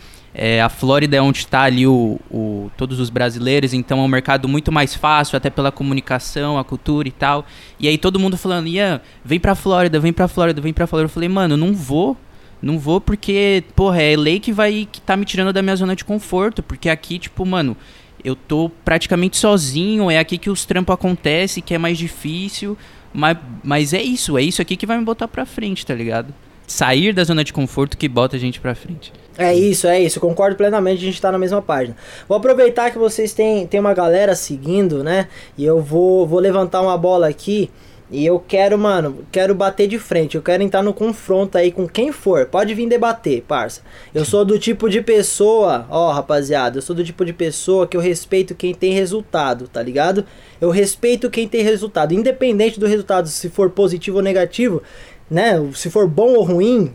É, a Flórida é onde está ali o, o, todos os brasileiros, então é um mercado muito mais fácil, até pela comunicação, a cultura e tal. E aí todo mundo falando, Ian, vem pra Flórida, vem pra Flórida, vem pra Flórida. Eu falei, mano, não vou, não vou porque, porra, é lei que vai que tá me tirando da minha zona de conforto. Porque aqui, tipo, mano, eu tô praticamente sozinho, é aqui que os trampos acontecem, que é mais difícil. Mas, mas é isso, é isso aqui que vai me botar pra frente, tá ligado? Sair da zona de conforto que bota a gente pra frente. É isso, é isso. Concordo plenamente, a gente tá na mesma página. Vou aproveitar que vocês têm, têm uma galera seguindo, né? E eu vou, vou levantar uma bola aqui. E eu quero, mano, quero bater de frente. Eu quero entrar no confronto aí com quem for. Pode vir debater, parça. Eu sou do tipo de pessoa, ó, rapaziada, eu sou do tipo de pessoa que eu respeito quem tem resultado, tá ligado? Eu respeito quem tem resultado, independente do resultado, se for positivo ou negativo, né? Se for bom ou ruim,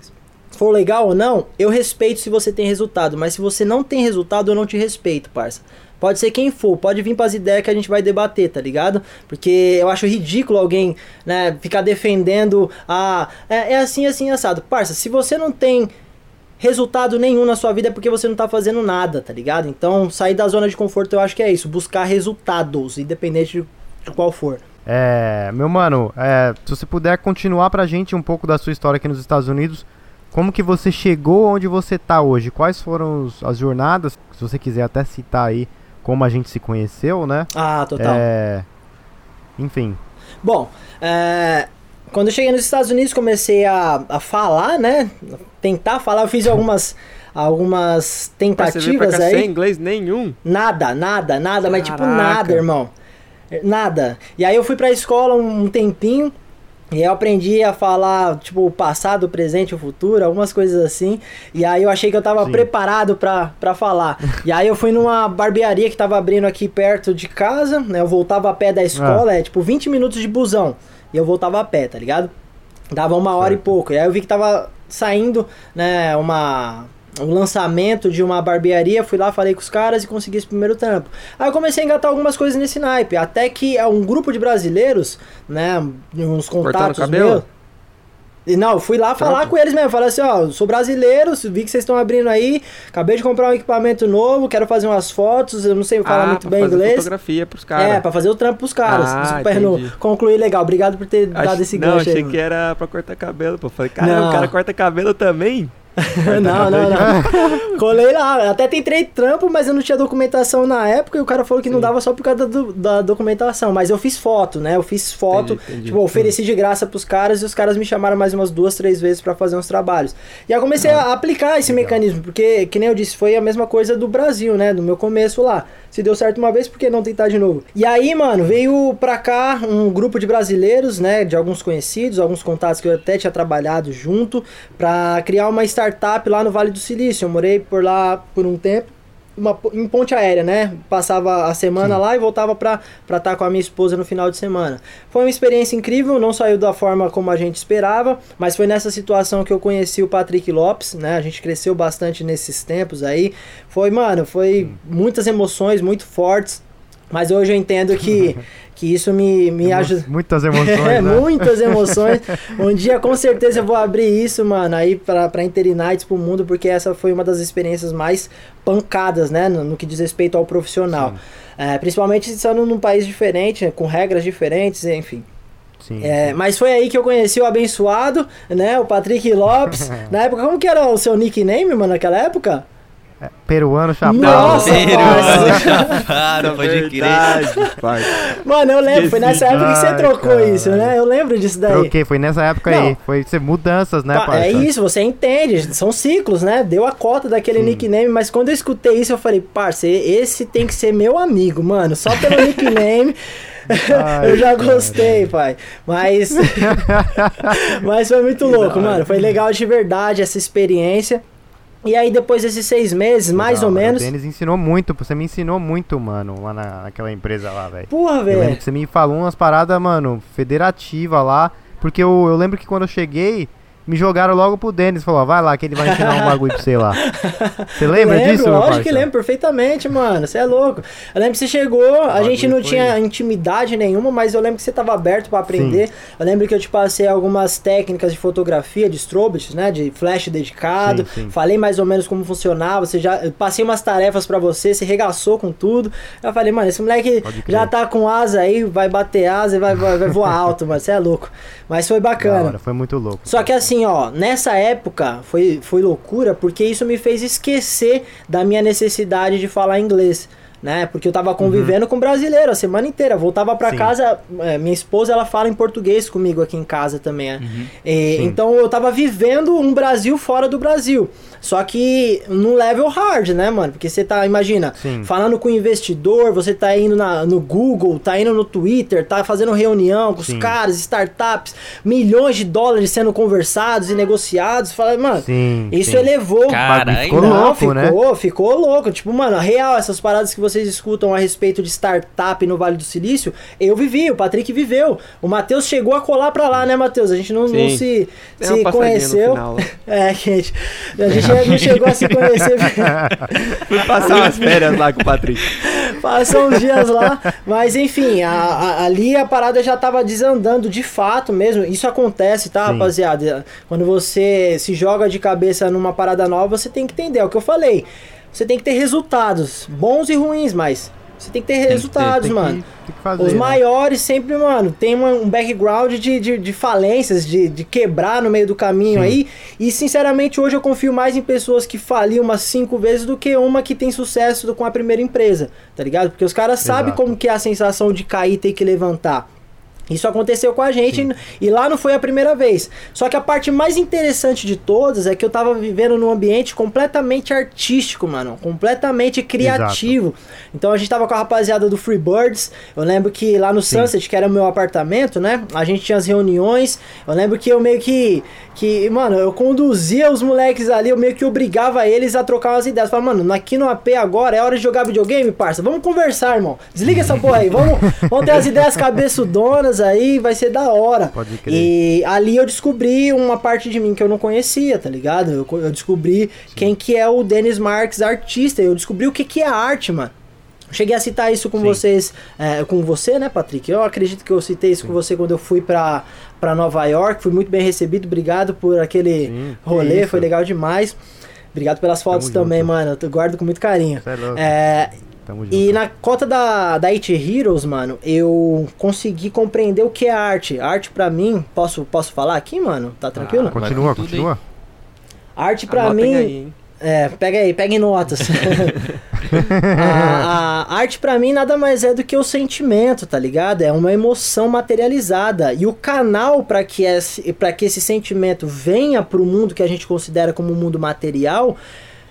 for legal ou não, eu respeito se você tem resultado, mas se você não tem resultado, eu não te respeito, parça. Pode ser quem for, pode vir para as ideias que a gente vai debater, tá ligado? Porque eu acho ridículo alguém, né, ficar defendendo a. É, é assim, assim, assado. Parça, se você não tem resultado nenhum na sua vida é porque você não tá fazendo nada, tá ligado? Então, sair da zona de conforto eu acho que é isso, buscar resultados, independente de qual for. É, meu mano, é, se você puder continuar pra gente um pouco da sua história aqui nos Estados Unidos, como que você chegou onde você tá hoje? Quais foram os, as jornadas? Se você quiser até citar aí como a gente se conheceu, né? Ah, total. É... Enfim. Bom, é... quando eu cheguei nos Estados Unidos, comecei a, a falar, né? Tentar falar, eu fiz algumas algumas tentativas aí. Sem inglês nenhum? Nada, nada, nada, Caraca. mas tipo nada, irmão. Nada. E aí eu fui pra escola um tempinho, e eu aprendi a falar, tipo, o passado, o presente, o futuro, algumas coisas assim. E aí eu achei que eu tava Sim. preparado pra, pra falar. e aí eu fui numa barbearia que tava abrindo aqui perto de casa, né? Eu voltava a pé da escola, ah. é tipo 20 minutos de busão. E eu voltava a pé, tá ligado? Dava uma hora certo. e pouco. E aí eu vi que tava saindo, né, uma um lançamento de uma barbearia, fui lá, falei com os caras e consegui esse primeiro trampo. Aí eu comecei a engatar algumas coisas nesse naipe, até que é um grupo de brasileiros, né, uns contatos meus. E não, fui lá falar Trampo. com eles mesmo. Falei assim, ó, sou brasileiro, vi que vocês estão abrindo aí, acabei de comprar um equipamento novo, quero fazer umas fotos, eu não sei falar ah, muito bem fazer inglês. fotografia pros caras. É, pra fazer o trampo pros caras. Ah, Super no, concluir legal. Obrigado por ter Acho, dado esse gancho Não, achei aí, que era pra cortar cabelo, pô. Falei, cara, o cara corta cabelo também? Não, não, não. Colei lá. Até tentei trampo, mas eu não tinha documentação na época e o cara falou que Sim. não dava só por causa da, da, documentação. Mas eu fiz foto, né? Eu fiz foto, entendi, entendi. tipo, ofereci de graça pros caras e os caras me chamaram mais umas duas, três vezes para fazer uns trabalhos. E aí eu comecei ah, a aplicar esse legal. mecanismo, porque, que nem eu disse, foi a mesma coisa do Brasil, né? Do meu começo lá. Se deu certo uma vez, por que não tentar de novo? E aí, mano, veio pra cá um grupo de brasileiros, né? De alguns conhecidos, alguns contatos que eu até tinha trabalhado junto, pra criar uma startup lá no Vale do Silício. Eu morei por lá por um tempo uma, em ponte aérea, né? Passava a semana Sim. lá e voltava pra estar tá com a minha esposa no final de semana. Foi uma experiência incrível, não saiu da forma como a gente esperava, mas foi nessa situação que eu conheci o Patrick Lopes, né? A gente cresceu bastante nesses tempos aí. Foi, mano, foi muitas emoções muito fortes, mas hoje eu entendo que que isso me, me ajuda. Muitas emoções. é, né? muitas emoções. um dia com certeza eu vou abrir isso, mano, aí pra, pra Interinites pro mundo, porque essa foi uma das experiências mais pancadas, né, no, no que diz respeito ao profissional. É, principalmente estando num país diferente, né, com regras diferentes, enfim. Sim, é, sim. Mas foi aí que eu conheci o abençoado, né? O Patrick Lopes. na época, como que era o seu nickname, mano, naquela época? É, peruano chapado. Nossa, peruano chapado, pode crer. Mano, eu lembro, foi nessa época que você trocou cara. isso, né? Eu lembro disso daí. Troquei, foi nessa época Não. aí. Foi mudanças, né, parça? É isso, você entende. São ciclos, né? Deu a cota daquele Sim. nickname, mas quando eu escutei isso, eu falei, parça, esse tem que ser meu amigo, mano. Só pelo nickname. Ai, eu já gostei, pai. Mas. mas foi muito louco, mano. Foi legal de verdade essa experiência. E aí, depois desses seis meses, mais ou menos. O Denis ensinou muito, você me ensinou muito, mano, lá na, naquela empresa lá, velho. Porra, velho. Você me falou umas paradas, mano, federativa lá. Porque eu, eu lembro que quando eu cheguei, me jogaram logo pro Denis. Falou, ó, vai lá que ele vai ensinar um bagulho pra você lá. Você lembra lembro, disso, meu Lógico que lembro perfeitamente, mano. Você é louco. Eu lembro que você chegou, a gente não tinha intimidade nenhuma, mas eu lembro que você tava aberto pra aprender. Eu lembro que eu te passei algumas técnicas de fotografia, de strobes, né? De flash dedicado. Sim, sim. Falei mais ou menos como funcionava. Você já eu passei umas tarefas pra você, você regaçou com tudo. Eu falei, mano, esse moleque já tá com asa aí, vai bater asa e vai, vai, vai voar alto, mano. Você é louco. Mas foi bacana. hora, foi muito louco. Só que assim, ó, nessa época foi, foi loucura porque isso me fez esquecer da minha necessidade de falar inglês. Né? Porque eu tava convivendo com brasileiro a semana inteira. Voltava pra Sim. casa, é, minha esposa ela fala em português comigo aqui em casa também. é. E, Sim. então eu tava vivendo um Brasil fora do Brasil. Só que num level hard, né, mano? Porque você tá, imagina, Sim. falando com investidor, você tá indo na, no Google, tá indo no Twitter, tá fazendo reunião com Sim. os caras, startups, milhões de dólares sendo conversados e negociados. Fala, mano, Sim, isso sim. elevou. Caralho. Ficou Não, louco, ficou, né? ficou louco. Tipo, mano, real, essas paradas que vocês escutam a respeito de startup no Vale do Silício, eu vivi, o Patrick viveu. O Matheus chegou a colar pra lá, né, Matheus? A gente não, não se, se conheceu. final. É, gente, a gente não chegou a se conhecer. Fui passar umas férias lá com o Patrick. Passam uns dias lá, mas enfim, a- a- ali a parada já tava desandando de fato mesmo. Isso acontece, tá, Sim. rapaziada? Quando você se joga de cabeça numa parada nova, você tem que entender, é o que eu falei. Você tem que ter resultados, bons e ruins, mas você tem que ter ter, resultados, Tem que- mano. tem que fazer, Os né? maiores sempre, mano, tem uma- um background de, de, de falências, de, de quebrar no meio do caminho Sim. aí. E sinceramente, hoje eu confio mais em pessoas que faliam umas cinco vezes do que uma que tem sucesso com a primeira empresa, tá ligado? Porque os caras sabem como que é a sensação de cair e ter que levantar. Isso aconteceu com a gente e lá não foi a primeira vez. Só que a parte mais interessante de todas é que eu tava vivendo num ambiente completamente artístico, mano. Completamente criativo. Então a gente tava com a rapaziada do Freebirds. Eu lembro que lá no Sunset, que era o meu apartamento, né? A gente tinha as reuniões. Eu lembro que eu meio que. que mano, eu conduzia os moleques ali, eu meio que obrigava eles a trocar umas ideias. Falava, mano, aqui no AP agora é hora de jogar videogame, parça. Vamos conversar, irmão. Desliga essa porra aí. Vamos, vamos ter as ideias cabeçudonas aí, vai ser da hora. Pode crer. E ali eu descobri uma parte de mim que eu não conhecia, tá ligado? Eu, eu descobri quem que é o Dennis Marques, artista. Eu descobri o que, que é arte, mano. Cheguei a citar isso com Sim. vocês, é, com você, né, Patrick? Eu acredito que eu citei isso com você quando eu fui pra, pra Nova York. Fui muito bem recebido. Obrigado por aquele Sim, rolê, foi legal demais. Obrigado pelas fotos Tamo também, junto. mano. Eu guardo com muito carinho. É. É, Tamo junto. e na cota da, da It Heroes, mano, eu consegui compreender o que é arte. Arte pra mim, posso, posso falar aqui, mano? Tá tranquilo? Ah, Continua, continua. arte pra Anotem mim. aí, hein? É, pega aí, pega em notas. a, a arte pra mim nada mais é do que o sentimento, tá ligado? É uma emoção materializada. E o canal pra que esse, pra que esse sentimento venha pro mundo que a gente considera como um mundo material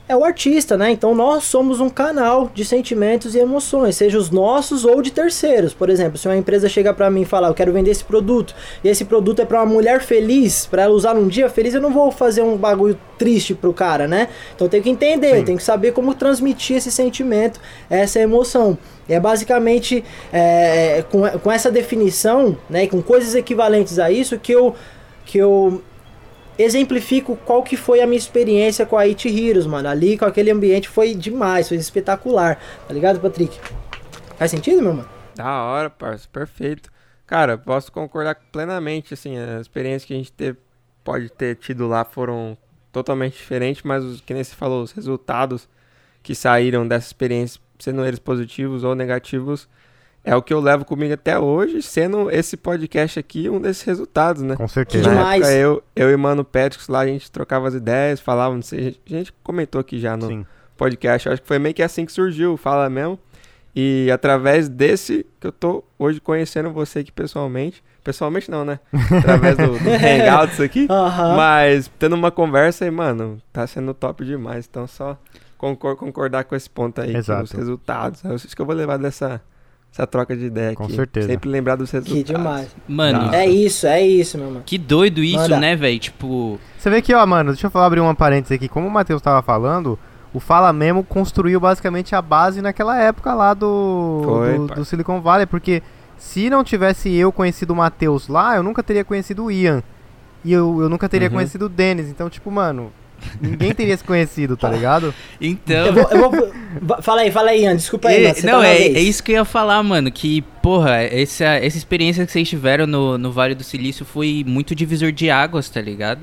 é o artista, né? Então nós somos um canal de sentimentos e emoções, seja os nossos ou de terceiros. Por exemplo, se uma empresa chega pra mim e falar, eu quero vender esse produto, e esse produto é pra uma mulher feliz, pra ela usar num dia feliz, eu não vou fazer um bagulho triste pro cara, né? Então tenho que entender, tenho que saber como transmitir esse sentimento, essa emoção. E é basicamente é, com, com essa definição, né, e com coisas equivalentes a isso que eu que eu exemplifico qual que foi a minha experiência com a It Heroes, mano. Ali com aquele ambiente foi demais, foi espetacular. Tá ligado, Patrick? Faz sentido, meu mano? Da hora, parça, perfeito. Cara, posso concordar plenamente, assim, as experiências que a gente teve, pode ter tido lá foram totalmente diferentes, mas os que nem você falou, os resultados que saíram dessa experiência, sendo eles positivos ou negativos, é o que eu levo comigo até hoje, sendo esse podcast aqui um desses resultados, né? Com Que certeza. Na demais. época, eu, eu e Mano Petrix lá, a gente trocava as ideias, falava, não sei, a gente comentou aqui já no, Sim. podcast. Eu acho que foi meio que assim que surgiu Fala Mesmo. E através desse que eu tô hoje conhecendo você aqui pessoalmente. Pessoalmente não, né? Através do, do Hangouts aqui. Mas tendo uma conversa aí, mano, tá sendo top demais. Então só concor- concordar com esse ponto aí, Exato. com os resultados. Eu acho que eu vou levar dessa essa troca de ideia Com aqui. certeza. Sempre lembrar dos resultados. Que demais. Mano, Dá. É isso, é isso, meu mano. que doido isso, Manda. né, velho? Tipo, Você vê que, ó, mano, deixa eu abrir uma parênteses aqui. Como o Matheus tava falando, o Fala Memo construiu basicamente a base naquela época lá do, Foi, do, do Silicon Valley, porque se não tivesse eu conhecido o Matheus lá, eu nunca teria conhecido o Ian. e eu, eu nunca teria Uhum. conhecido o Denis. Então, tipo, mano, ninguém teria se conhecido, tá ligado? Então. Eu vou, eu vou- Fala aí, fala aí, Ian. Desculpa aí, É, não, tá é, é isso que eu ia falar, mano. Que, porra, essa, essa experiência que vocês tiveram no, no Vale do Silício foi muito divisor de águas, tá ligado?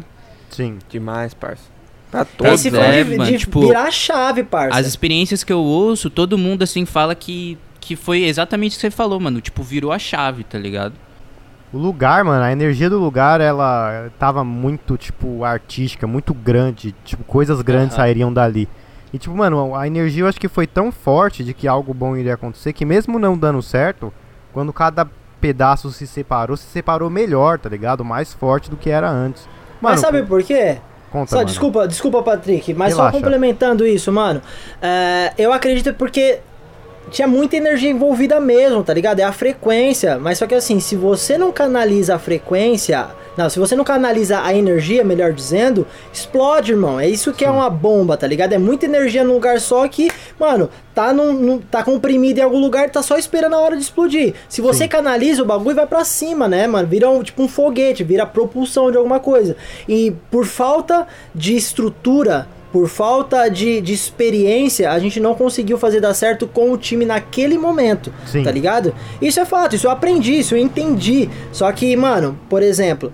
Sim. Demais, parça. Pra Pois Esse todos, é, foi de, mano, de tipo, virar a chave, parça. As experiências que eu ouço, todo mundo, assim, fala que, que foi exatamente o que você falou, mano. Tipo, virou a chave, tá ligado? O lugar, mano, a energia do lugar, ela tava muito, tipo, artística, muito grande. Tipo, coisas grandes Aham. sairiam dali. E, tipo, mano, a energia eu acho que foi tão forte de que algo bom iria acontecer que, mesmo não dando certo, quando cada pedaço se separou, se separou melhor, tá ligado? Mais forte do que era antes. Mano, Mas sabe por quê? conta, Só, mano. desculpa, desculpa, Patrick, mas Relaxa. só complementando isso, mano. é, eu acredito porque tinha muita energia envolvida mesmo, tá ligado? É a frequência. Mas só que assim, se você não canaliza a frequência. Não, se você não canaliza a energia, melhor dizendo, explode, irmão. É isso que é uma bomba, tá ligado? É muita energia num lugar só que, mano, tá, num, num- tá comprimido em algum lugar, tá só esperando a hora de explodir. Se você Sim. canaliza o bagulho, vai pra cima, né, mano? Vira um, tipo um foguete, vira propulsão de alguma coisa. E por falta de estrutura, por falta de, de experiência, a gente não conseguiu fazer dar certo com o time naquele momento, Sim. tá ligado? Isso é fato, isso eu aprendi, isso eu entendi. Só que, mano, por exemplo,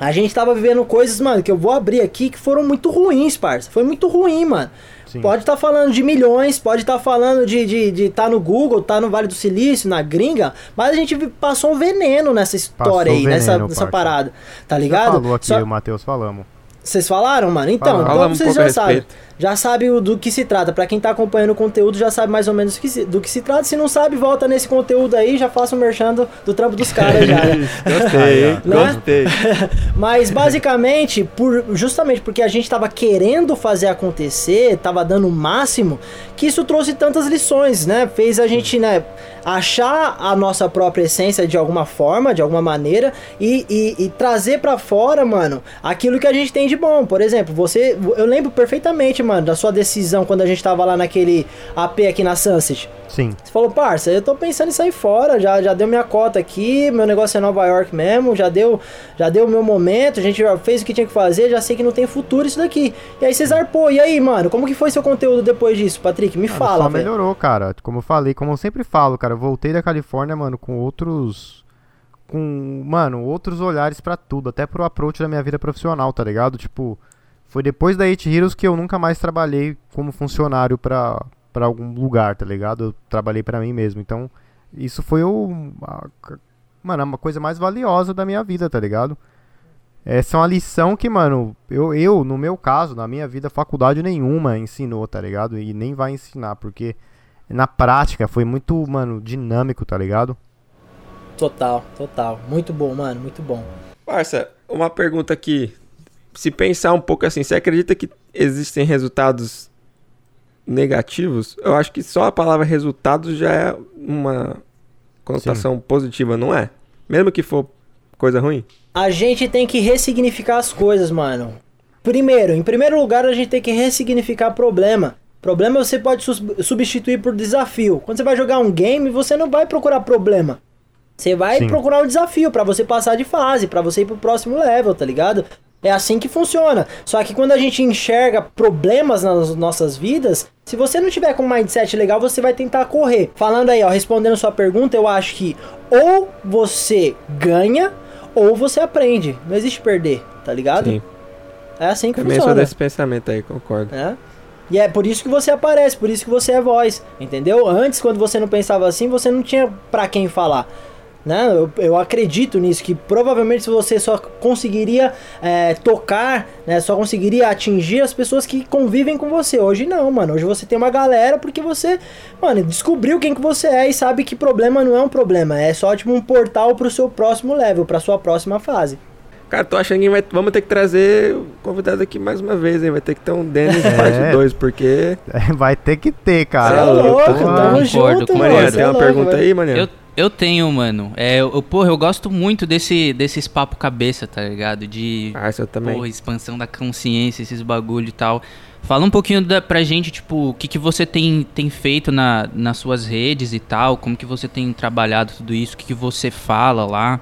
a gente tava vivendo coisas, mano, que eu vou abrir aqui que foram muito ruins, parça. Foi muito ruim, mano. Sim. Pode estar falando de milhões, pode estar falando de estar de, tá no Google, tá no Vale do Silício, na gringa, mas a gente passou um veneno nessa história Passou aí, nessa, veneno, nessa parça. parada, tá ligado? falou aqui, Só- o Matheus falamos. Vocês falaram, mano? Então, Falamos um vocês a já sabem. Já sabe o- do que se trata. Pra quem tá acompanhando o conteúdo, já sabe mais ou menos do que se, do que se trata. Se não sabe, volta nesse conteúdo aí, já faça o merchan do, do trampo dos caras já, né? Gostei, hein? Né? Gostei. Mas basicamente, por, justamente porque a gente tava querendo fazer acontecer, tava dando o máximo, que isso trouxe tantas lições, né? Fez a gente, né, achar a nossa própria essência de alguma forma, de alguma maneira, e, e- e trazer pra fora, mano, aquilo que a gente tem de bom. Por exemplo, você. Eu lembro perfeitamente, mano, da sua decisão quando a gente tava lá naquele AP aqui na Sunset. Sim. Você falou, parça, eu tô pensando em sair fora, já, já deu minha cota aqui, meu negócio é Nova York mesmo, já deu já deu o meu momento, a gente já fez o que tinha que fazer, já sei que não tem futuro isso daqui. E aí você zarpou, e aí, mano, como que foi seu conteúdo depois disso, Patrick? Me Cara, fala, Só velho. melhorou, cara. Como eu falei, como eu sempre falo, cara, eu voltei da Califórnia, mano, com outros. Com, mano, outros olhares pra tudo, até pro approach da minha vida profissional, tá ligado? Tipo, foi depois da Eight Heroes que eu nunca mais trabalhei como funcionário pra, pra algum lugar, tá ligado? Eu trabalhei pra mim mesmo. Então, isso foi o. a- mano, uma coisa mais valiosa da minha vida, tá ligado? Essa é uma lição que, mano, eu, eu, no meu caso, na minha vida, faculdade nenhuma ensinou, tá ligado? E nem vai ensinar, porque na prática foi muito, mano, dinâmico, tá ligado? Total, total. Muito bom, mano, muito bom. Parça, uma pergunta aqui. Se pensar um pouco assim, você acredita que existem resultados negativos? Eu acho que só a palavra resultados já é uma conotação positiva, não é? Mesmo que for coisa ruim? A gente tem que ressignificar as coisas, mano. Primeiro, em primeiro lugar, a gente tem que ressignificar problema. Problema você pode substituir por desafio. Quando você vai jogar um game, você não vai procurar problema. Você vai Sim. procurar um desafio pra você passar de fase, pra você ir pro próximo level, tá ligado? É assim que funciona. Só que quando a gente enxerga problemas nas nossas vidas, se você não tiver com um mindset legal, você vai tentar correr. Falando aí, ó, respondendo sua pergunta, eu acho que ou você ganha ou você aprende. Não existe perder, tá ligado? Sim. É assim que Também sou funciona. desse pensamento aí, concordo. né? E é por isso que você aparece, por isso que você é voz, entendeu? Antes, quando você não pensava assim, você não tinha pra quem falar. Né? Eu, eu acredito nisso, que provavelmente você só conseguiria é, tocar, né? só conseguiria atingir as pessoas que convivem com você. Hoje não, mano. Hoje você tem uma galera porque você, mano, descobriu quem que você é e sabe que problema não é um problema. É só tipo um portal pro seu próximo level, pra sua próxima fase. Cara, tô achando que vai- vamos ter que trazer o convidado aqui mais uma vez, hein? Vai ter que ter um Denis É. parte 2, porque. Vai ter que ter, Você cara. é Cê é louco, tamo junto, concordo. mano. Tem é uma louco, pergunta velho. aí, Maria? Eu, eu tenho, mano. É, eu, eu- porra, eu gosto muito desse, desses papo cabeça, tá ligado? De Ah, esse eu também. porra, expansão da consciência, esses bagulho e tal. Fala um pouquinho da, pra gente, tipo, o que, que você tem, tem feito na, nas suas redes e tal, como que você tem trabalhado tudo isso, o que, que você fala lá.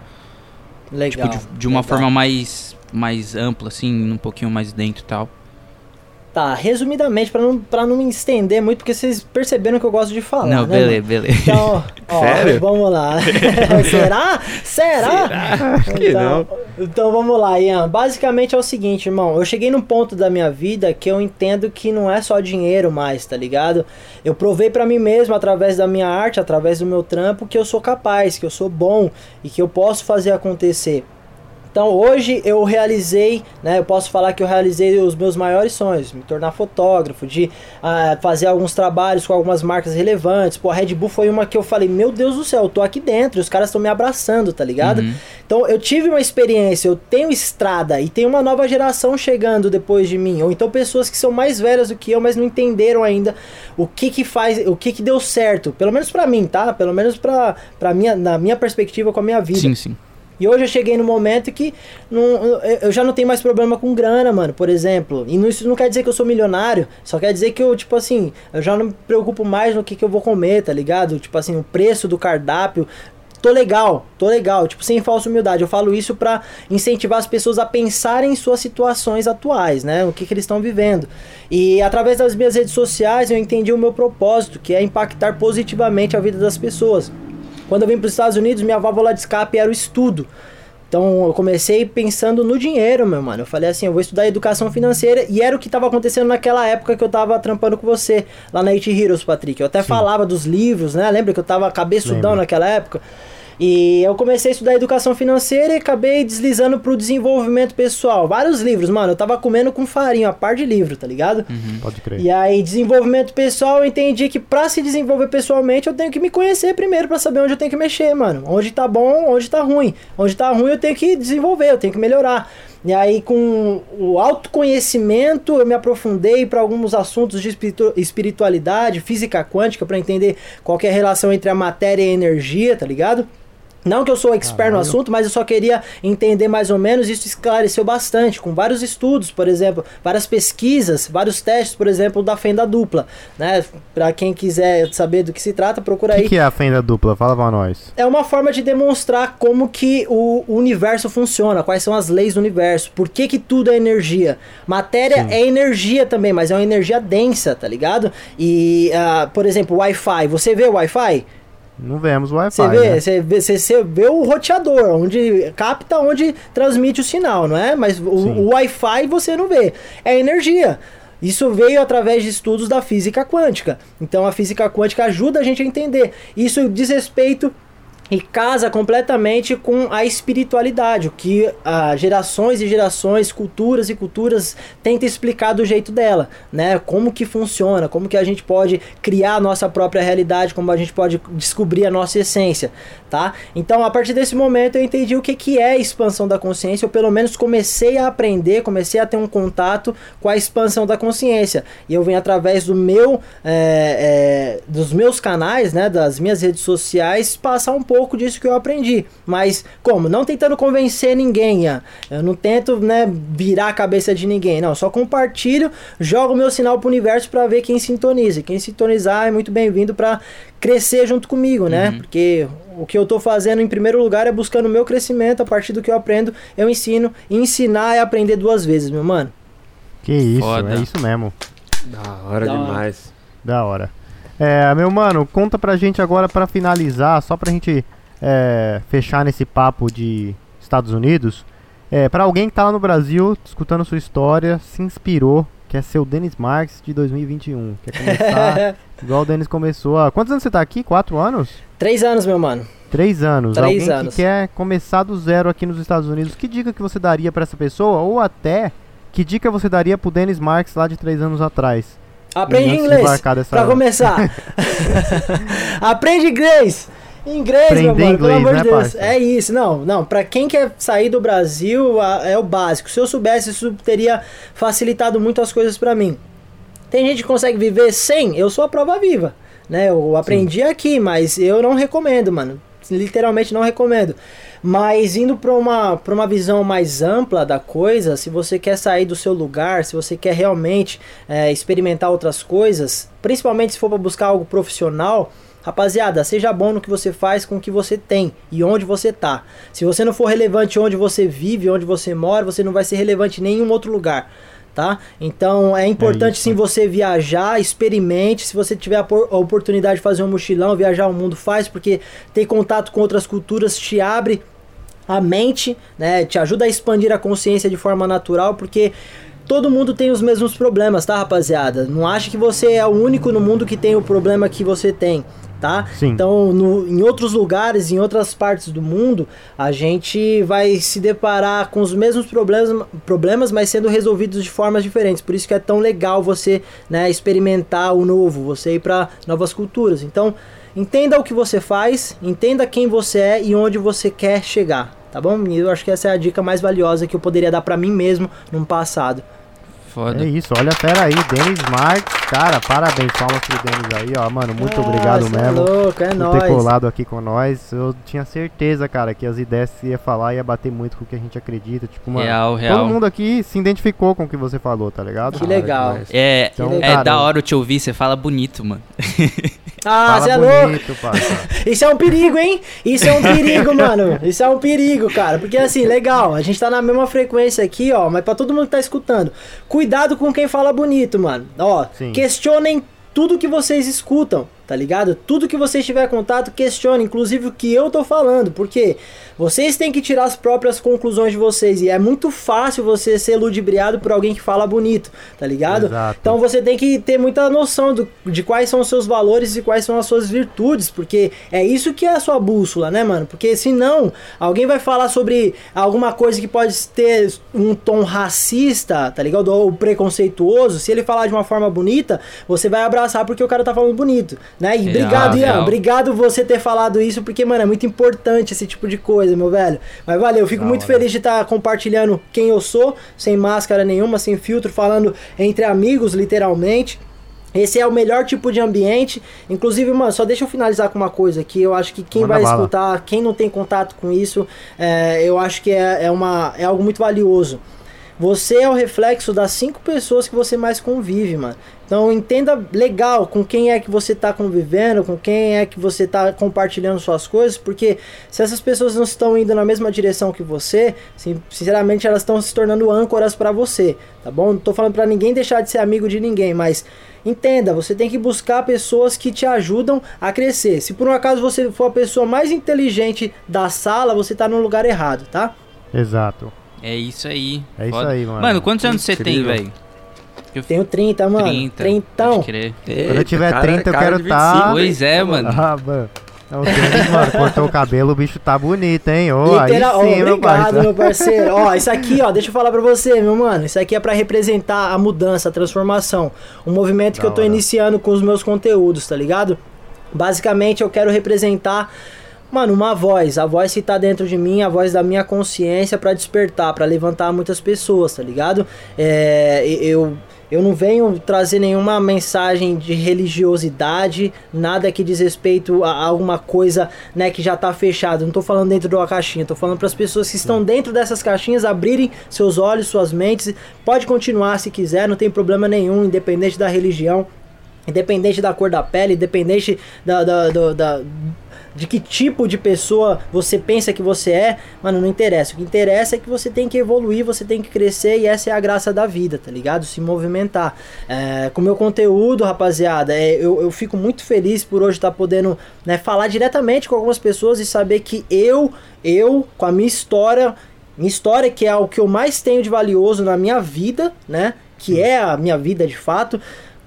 Legal. tipo, de, de uma legal. forma mais mais amplo, assim, um pouquinho mais dentro e tal. Tá, resumidamente, pra não, pra não me estender muito, porque vocês perceberam que eu gosto de falar. Não, né, beleza, mano? beleza. Então, ó, Sério? vamos lá. Será? Será? Acho que então, então vamos lá, Ian. Basicamente é o seguinte, irmão. Eu cheguei num ponto da minha vida que eu entendo que não é só dinheiro mais, tá ligado? Eu provei pra mim mesmo, através da minha arte, através do meu trampo, que eu sou capaz, que eu sou bom e que eu posso fazer acontecer. Então hoje eu realizei, né? Eu posso falar que eu realizei os meus maiores sonhos, me tornar fotógrafo, de ah, fazer alguns trabalhos com algumas marcas relevantes. Pô, a Red Bull foi uma que eu falei, meu Deus do céu, eu tô aqui dentro, os caras estão me abraçando, tá ligado? Uhum. Então eu tive uma experiência, eu tenho estrada e tem uma nova geração chegando depois de mim, ou então pessoas que são mais velhas do que eu, mas não entenderam ainda o que que faz, o que que deu certo, pelo menos pra mim, tá? Pelo menos pra, pra minha, na minha perspectiva com a minha vida. Sim, sim. E hoje eu cheguei no momento que não, eu já não tenho mais problema com grana, mano, por exemplo. E isso não quer dizer que eu sou milionário, só quer dizer que eu, tipo assim, eu já não me preocupo mais no que, que eu vou comer, tá ligado? Tipo assim, o preço do cardápio. Tô legal, tô legal, tipo, sem falsa humildade. Eu falo isso pra incentivar as pessoas a pensarem em suas situações atuais, né? O que, que eles estão vivendo. E através das minhas redes sociais eu entendi o meu propósito, que é impactar positivamente a vida das pessoas. Quando eu vim para os Estados Unidos, minha válvula de escape era o estudo. Então eu comecei pensando no dinheiro, meu mano. Eu falei assim, eu vou estudar educação financeira e era o que estava acontecendo naquela época que eu tava trampando com você lá na It Heroes, Patrick. Eu até falava dos livros, né? Lembra que eu tava cabeçudão Lembro. naquela época? E eu comecei a estudar educação financeira e acabei deslizando pro desenvolvimento pessoal. Vários livros, mano. Eu tava comendo com farinha, a par de livro, tá ligado? Pode crer. E aí, desenvolvimento pessoal, eu entendi que pra se desenvolver pessoalmente, eu tenho que me conhecer primeiro pra saber onde eu tenho que mexer, mano. Onde tá bom, onde tá ruim. Onde tá ruim, eu tenho que desenvolver, eu tenho que melhorar. E aí, com o autoconhecimento, eu me aprofundei para alguns assuntos de espiritu- espiritualidade, física quântica, pra entender qual que é a relação entre a matéria e a energia, tá ligado? Não que eu sou expert no Caralho. assunto, mas eu só queria entender mais ou menos. Isso esclareceu bastante, com vários estudos, por exemplo, várias pesquisas, vários testes, por exemplo, da fenda dupla. Né? Para quem quiser saber do que se trata, procura O aí. que, que é a fenda dupla? Fala pra nós. É uma forma de demonstrar como que o o universo funciona, quais são as leis do universo, por que que tudo é energia. Matéria Sim. é energia também, mas é uma energia densa, tá ligado? E, ah, por exemplo, o Wi-Fi. Você vê o Wi-Fi? Não vemos o Você Wi-Fi, vê, né? você vê, você- você vê o roteador, onde capta onde transmite o sinal, não é? Mas o, o Wi-Fi você não vê. É energia. Isso veio através de estudos da física quântica. Então a física quântica ajuda a gente a entender. Isso diz respeito e casa completamente com a espiritualidade, o que ah, gerações e gerações, culturas e culturas tentam explicar do jeito dela, né? Como que funciona, como que a gente pode criar a nossa própria realidade, como a gente pode descobrir a nossa essência, tá? Então, a partir desse momento eu entendi o que que é a expansão da consciência, eu pelo menos comecei a aprender, comecei a ter um contato com a expansão da consciência. E eu venho através do meu é, é, dos meus canais, né, das minhas redes sociais, passar um pouco disso que eu aprendi. Mas como? Não tentando convencer ninguém, Ian. eu não tento, né, virar a cabeça de ninguém, não. Só compartilho, jogo meu sinal pro universo para ver quem sintoniza. Quem sintonizar é muito bem-vindo para crescer junto comigo, né? Porque o que eu tô fazendo em primeiro lugar é buscando o meu crescimento. A partir do que eu aprendo, eu ensino. E ensinar é aprender duas vezes, meu mano. Que isso, Foda. é isso mesmo. Da hora Da hora. demais. Da hora. É, meu mano, conta pra gente agora pra finalizar, só pra gente é, fechar nesse papo de Estados Unidos. É, pra alguém que tá lá no Brasil, escutando sua história, se inspirou, quer ser o Denis Marques de 2021. Quer começar igual o Denis começou há. Quantos anos você tá aqui? Quatro anos? Três anos, meu mano. Três anos. Três alguém anos. que quer começar do zero aqui nos Estados Unidos, que dica que você daria pra essa pessoa? Ou até, que dica você daria pro Denis Marques lá de três anos atrás? Aprende inglês. Pra começar. Aprende inglês. Inglês, Aprender meu mano, pelo inglês, amor né, de Deus. parça? É isso, não, não. Pra quem quer sair do Brasil, é o básico. Se eu soubesse, isso teria facilitado muito as coisas pra mim. Tem gente que consegue viver sem, eu sou a prova viva. Né? Eu aprendi aqui, mas eu não recomendo, mano. Literalmente não recomendo. Mas indo para uma, pra uma visão mais ampla da coisa, se você quer sair do seu lugar, se você quer realmente é, experimentar outras coisas, principalmente se for para buscar algo profissional, rapaziada, seja bom no que você faz com o que você tem e onde você tá. Se você não for relevante onde você vive, onde você mora, você não vai ser relevante em nenhum outro lugar. Tá? Então é importante isso. sim você viajar, experimente. Se você tiver a, a oportunidade de fazer um mochilão, viajar o mundo, faz, porque ter contato com outras culturas te abre a mente, né? Te ajuda a expandir a consciência de forma natural, porque todo mundo tem os mesmos problemas, tá, rapaziada? Não acha que você é o único no mundo que tem o problema que você tem. Tá? Sim. Então, no- em outros lugares, em outras partes do mundo, a gente vai se deparar com os mesmos problemas, problemas, mas sendo resolvidos de formas diferentes. Por isso que é tão legal você né, experimentar o novo, você ir para novas culturas. Então, entenda o que você faz, entenda quem você é e onde você quer chegar, tá bom? Eu acho que essa é a dica mais valiosa que eu poderia dar pra mim mesmo no passado. Foda. É isso, olha a fera aí, Denis Marques, cara, parabéns, palmas pro Denis aí, ó, mano, muito Ah, obrigado cê mesmo É louco, é por ter colado aqui com nós. Eu tinha certeza, cara, que as ideias que você ia falar ia bater muito com o que a gente acredita, tipo, mano, Real, todo real. mundo aqui se identificou com o que você falou, tá ligado? Que legal. demais. É, Então, é cara, da hora eu te ouvir, você fala bonito, mano. Ah, você é louco. parça. Isso é um perigo, hein? Isso é um perigo, mano. Isso é um perigo, cara. Porque assim, legal, a gente tá na mesma frequência aqui, ó. Mas pra todo mundo que tá escutando, cuidado com quem fala bonito, mano. Ó, Sim. questionem tudo que vocês escutam, tá ligado? Tudo que vocês tiver contato, questione, inclusive o que eu tô falando, porque vocês têm que tirar as próprias conclusões de vocês e é muito fácil você ser ludibriado por alguém que fala bonito, tá ligado? Exato. Então você tem que ter muita noção do- de quais são os seus valores e quais são as suas virtudes, porque é isso que é a sua bússola, né, mano? Porque senão alguém vai falar sobre alguma coisa que pode ter um tom racista, tá ligado? Ou preconceituoso. Se ele falar de uma forma bonita, você vai abraçar porque o cara tá falando bonito, né? E Real, obrigado, Ian. real. Obrigado você ter falado isso, porque, mano, é muito importante esse tipo de coisa, meu velho. Mas valeu, eu fico Da muito hora. feliz de estar compartilhando quem eu sou, sem máscara nenhuma, sem filtro, falando entre amigos, literalmente. Esse é o melhor tipo de ambiente. Inclusive, mano, só deixa eu finalizar com uma coisa aqui. Eu acho que quem Manda vai bala. escutar, quem não tem contato com isso, é, eu acho que é, é, uma, é algo muito valioso. Você é o reflexo das cinco pessoas que você mais convive, mano. Então entenda legal com quem é que você tá convivendo, com quem é que você tá compartilhando suas coisas, porque se essas pessoas não estão indo na mesma direção que você, sin- sinceramente elas estão se tornando âncoras pra você, tá bom? Não tô falando pra ninguém deixar de ser amigo de ninguém, mas entenda, você tem que buscar pessoas que te ajudam a crescer. Se por um acaso você for a pessoa mais inteligente da sala, você tá no lugar errado, tá? Exato. É isso aí. É isso Foda. aí, mano. Mano, quantos anos você tem, velho? Eu Tenho 30, mano. 30. Trintão. Pode crer. Eita, tiver cara- 30, eu quero de tá- 25, Pois é, mano. Ah, mano. Não, o Denis, mano, cortou o cabelo, o bicho tá bonito, hein? Ô, aí Literal- sim, Ô, meu obrigado, parça. meu parceiro. Ó, isso aqui, ó, deixa eu falar pra você, meu mano. Isso aqui é pra representar a mudança, a transformação. Um movimento que Da eu tô hora. iniciando com os meus conteúdos, tá ligado? Basicamente, eu quero representar, mano, uma voz. A voz que tá dentro de mim, a voz da minha consciência pra despertar, pra levantar muitas pessoas, tá ligado? É, eu. Eu não venho trazer nenhuma mensagem de religiosidade, nada que diz respeito a alguma coisa, né, que já tá fechado. Não tô falando dentro de uma caixinha, tô falando para as pessoas que estão dentro dessas caixinhas abrirem seus olhos, suas mentes. Pode continuar se quiser, não tem problema nenhum, independente da religião, independente da cor da pele, independente da, da, da, da- de que tipo de pessoa você pensa que você é, mano, não interessa. O que interessa é que você tem que evoluir, você tem que crescer e essa é a graça da vida, tá ligado? Se movimentar. É, com o meu conteúdo, rapaziada, é, eu, eu fico muito feliz por hoje estar podendo né, falar diretamente com algumas pessoas e saber que eu, eu, com a minha história, minha história que é o que eu mais tenho de valioso na minha vida, né? Que é a minha vida de fato.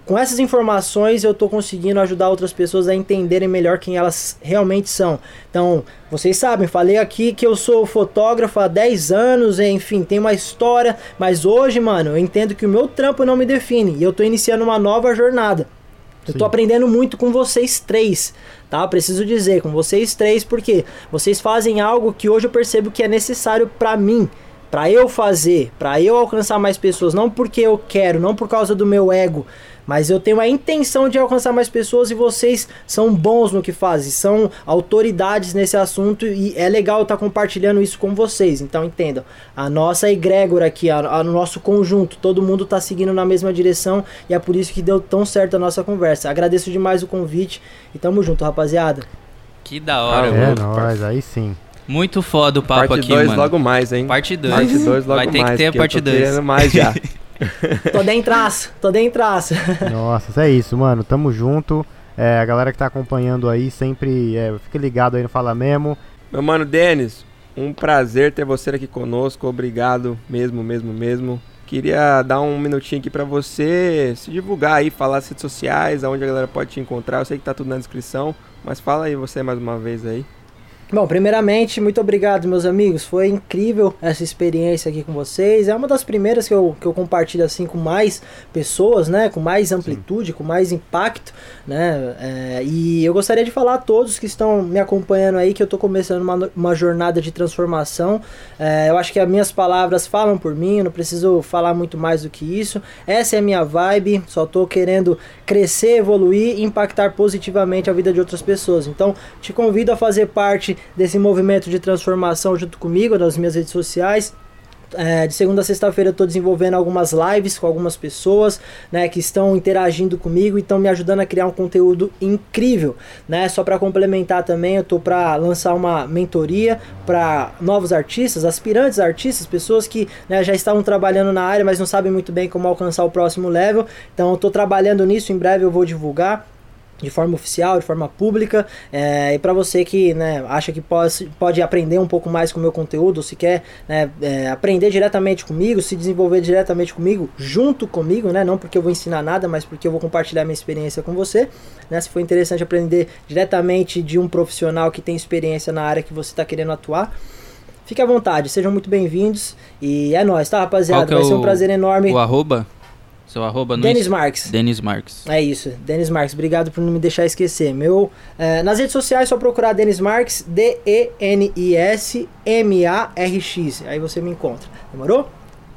Com essas informações eu tô conseguindo ajudar outras pessoas a entenderem melhor quem elas realmente são. Então, vocês sabem, falei aqui que eu sou fotógrafo há 10 anos, enfim, tem uma história, mas hoje, mano, eu entendo que o meu trampo não me define e eu tô iniciando uma nova jornada. Eu tô aprendendo muito com vocês três, tá? Preciso dizer, com vocês três, porque vocês fazem algo que hoje eu percebo que é necessário pra mim, para eu fazer, para eu alcançar mais pessoas, não porque eu quero, não por causa do meu ego, mas eu tenho a intenção de alcançar mais pessoas e vocês são bons no que fazem, são autoridades nesse assunto e é legal estar compartilhando isso com vocês. Então entendam, a nossa egrégora aqui, o nosso conjunto, todo mundo está seguindo na mesma direção e é por isso que deu tão certo a nossa conversa. Agradeço demais o convite e tamo junto, rapaziada. Que da hora, É mano. nóis, aí sim. Muito foda o papo parte aqui, dois, mano. logo mais, hein? Parte 2. Parte 2 logo Vai ter mais. que ter a parte tô 2. querendo mais já. tô dentraço, tô dentraço. Nossa, é isso, mano. Tamo junto. É, a galera que tá acompanhando aí, sempre é, fica ligado aí no Fala Memo. Meu mano Denis, um prazer ter você aqui conosco. Obrigado mesmo, mesmo, mesmo. Queria dar um minutinho aqui para você se divulgar aí, falar as redes sociais, aonde a galera pode te encontrar. Eu sei que tá tudo na descrição, mas fala aí você mais uma vez aí. Bom, primeiramente, muito obrigado, meus amigos. Foi incrível essa experiência aqui com vocês. É uma das primeiras que eu, que eu compartilho assim com mais pessoas, né? Com mais amplitude, Sim. com mais impacto, né? É, e eu gostaria de falar a todos que estão me acompanhando aí que eu estou começando uma, uma jornada de transformação. É, eu acho que as minhas palavras falam por mim, eu não preciso falar muito mais do que isso. Essa é a minha vibe, só estou querendo crescer, evoluir e impactar positivamente a vida de outras pessoas. Então, te convido a fazer parte desse movimento de transformação junto comigo nas minhas redes sociais. É, de segunda a sexta-feira eu estou desenvolvendo algumas lives com algumas pessoas, né, que estão interagindo comigo e estão me ajudando a criar um conteúdo incrível, né? Só para complementar também, eu tô para lançar uma mentoria para novos artistas, aspirantes artistas, pessoas que né, já estavam trabalhando na área, mas não sabem muito bem como alcançar o próximo level. Então eu tô trabalhando nisso, em breve eu vou divulgar de forma oficial, de forma pública. É, e para você que né, acha que pode, pode aprender um pouco mais com o meu conteúdo, se quer né, é, aprender diretamente comigo, se desenvolver diretamente comigo, junto comigo, né, não porque eu vou ensinar nada, mas porque eu vou compartilhar minha experiência com você. Né, se for interessante aprender diretamente de um profissional que tem experiência na área que você está querendo atuar. Fique à vontade, sejam muito bem-vindos. E é nóis, tá, rapaziada? É Vai ser um prazer enorme. O arroba? Seu arroba no Denis Marques. Denis Marques. É isso, Denis Marques. Obrigado por não me deixar esquecer. Meu, é, nas redes sociais é só procurar Denis Marques, D-E-N-I-S-M-A-R-X. Aí você me encontra. Demorou?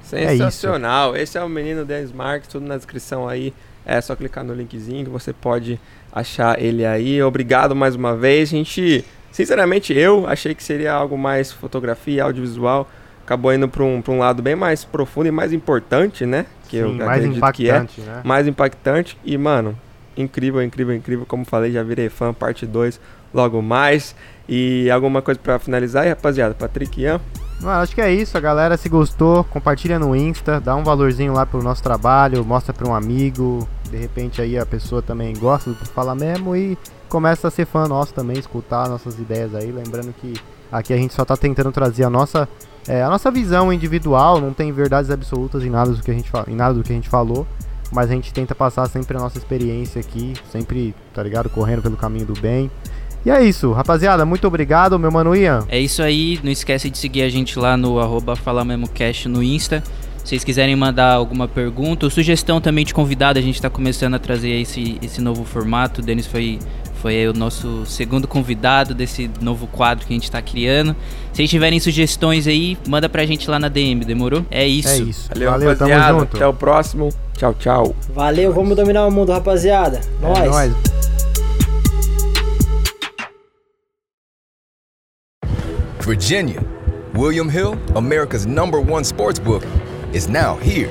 Sensacional. É Esse é o menino Denis Marques, tudo na descrição aí. É só clicar no linkzinho que você pode achar ele aí. Obrigado mais uma vez. Gente, sinceramente, eu achei que seria algo mais fotografia, audiovisual. Acabou indo para um, um lado bem mais profundo e mais importante, né? Que Sim, eu mais impactante, que é. né? Mais impactante. E, mano, incrível, incrível, incrível. Como falei, já virei fã, parte 2 logo mais. E alguma coisa para finalizar aí, rapaziada? Patrick Ian? Mano, acho que é isso, a galera se gostou, compartilha no Insta, dá um valorzinho lá pro nosso trabalho, mostra para um amigo, de repente aí a pessoa também gosta do que fala mesmo e começa a ser fã nosso também, escutar nossas ideias aí, lembrando que aqui a gente só tá tentando trazer a nossa é, a nossa visão individual, não tem verdades absolutas em nada do que a gente em nada do que a gente falou, mas a gente tenta passar sempre a nossa experiência aqui, sempre, tá ligado, correndo pelo caminho do bem. E é isso, rapaziada, muito obrigado, meu mano Ian. É isso aí, não esquece de seguir a gente lá no arroba FalaMemoCast no Insta. Se vocês quiserem mandar alguma pergunta ou sugestão também de convidado, a gente está começando a trazer esse, esse novo formato. O Denis foi, foi o nosso segundo convidado desse novo quadro que a gente está criando. Se vocês tiverem sugestões aí, manda pra gente lá na DM, demorou? É isso. É isso. Valeu, Valeu rapaziada. Tamo junto. Até o próximo. Tchau, tchau. Valeu, vamos dominar o mundo, rapaziada. Nós. É nóis. Virginia, William Hill, America's number one sports book, is now here.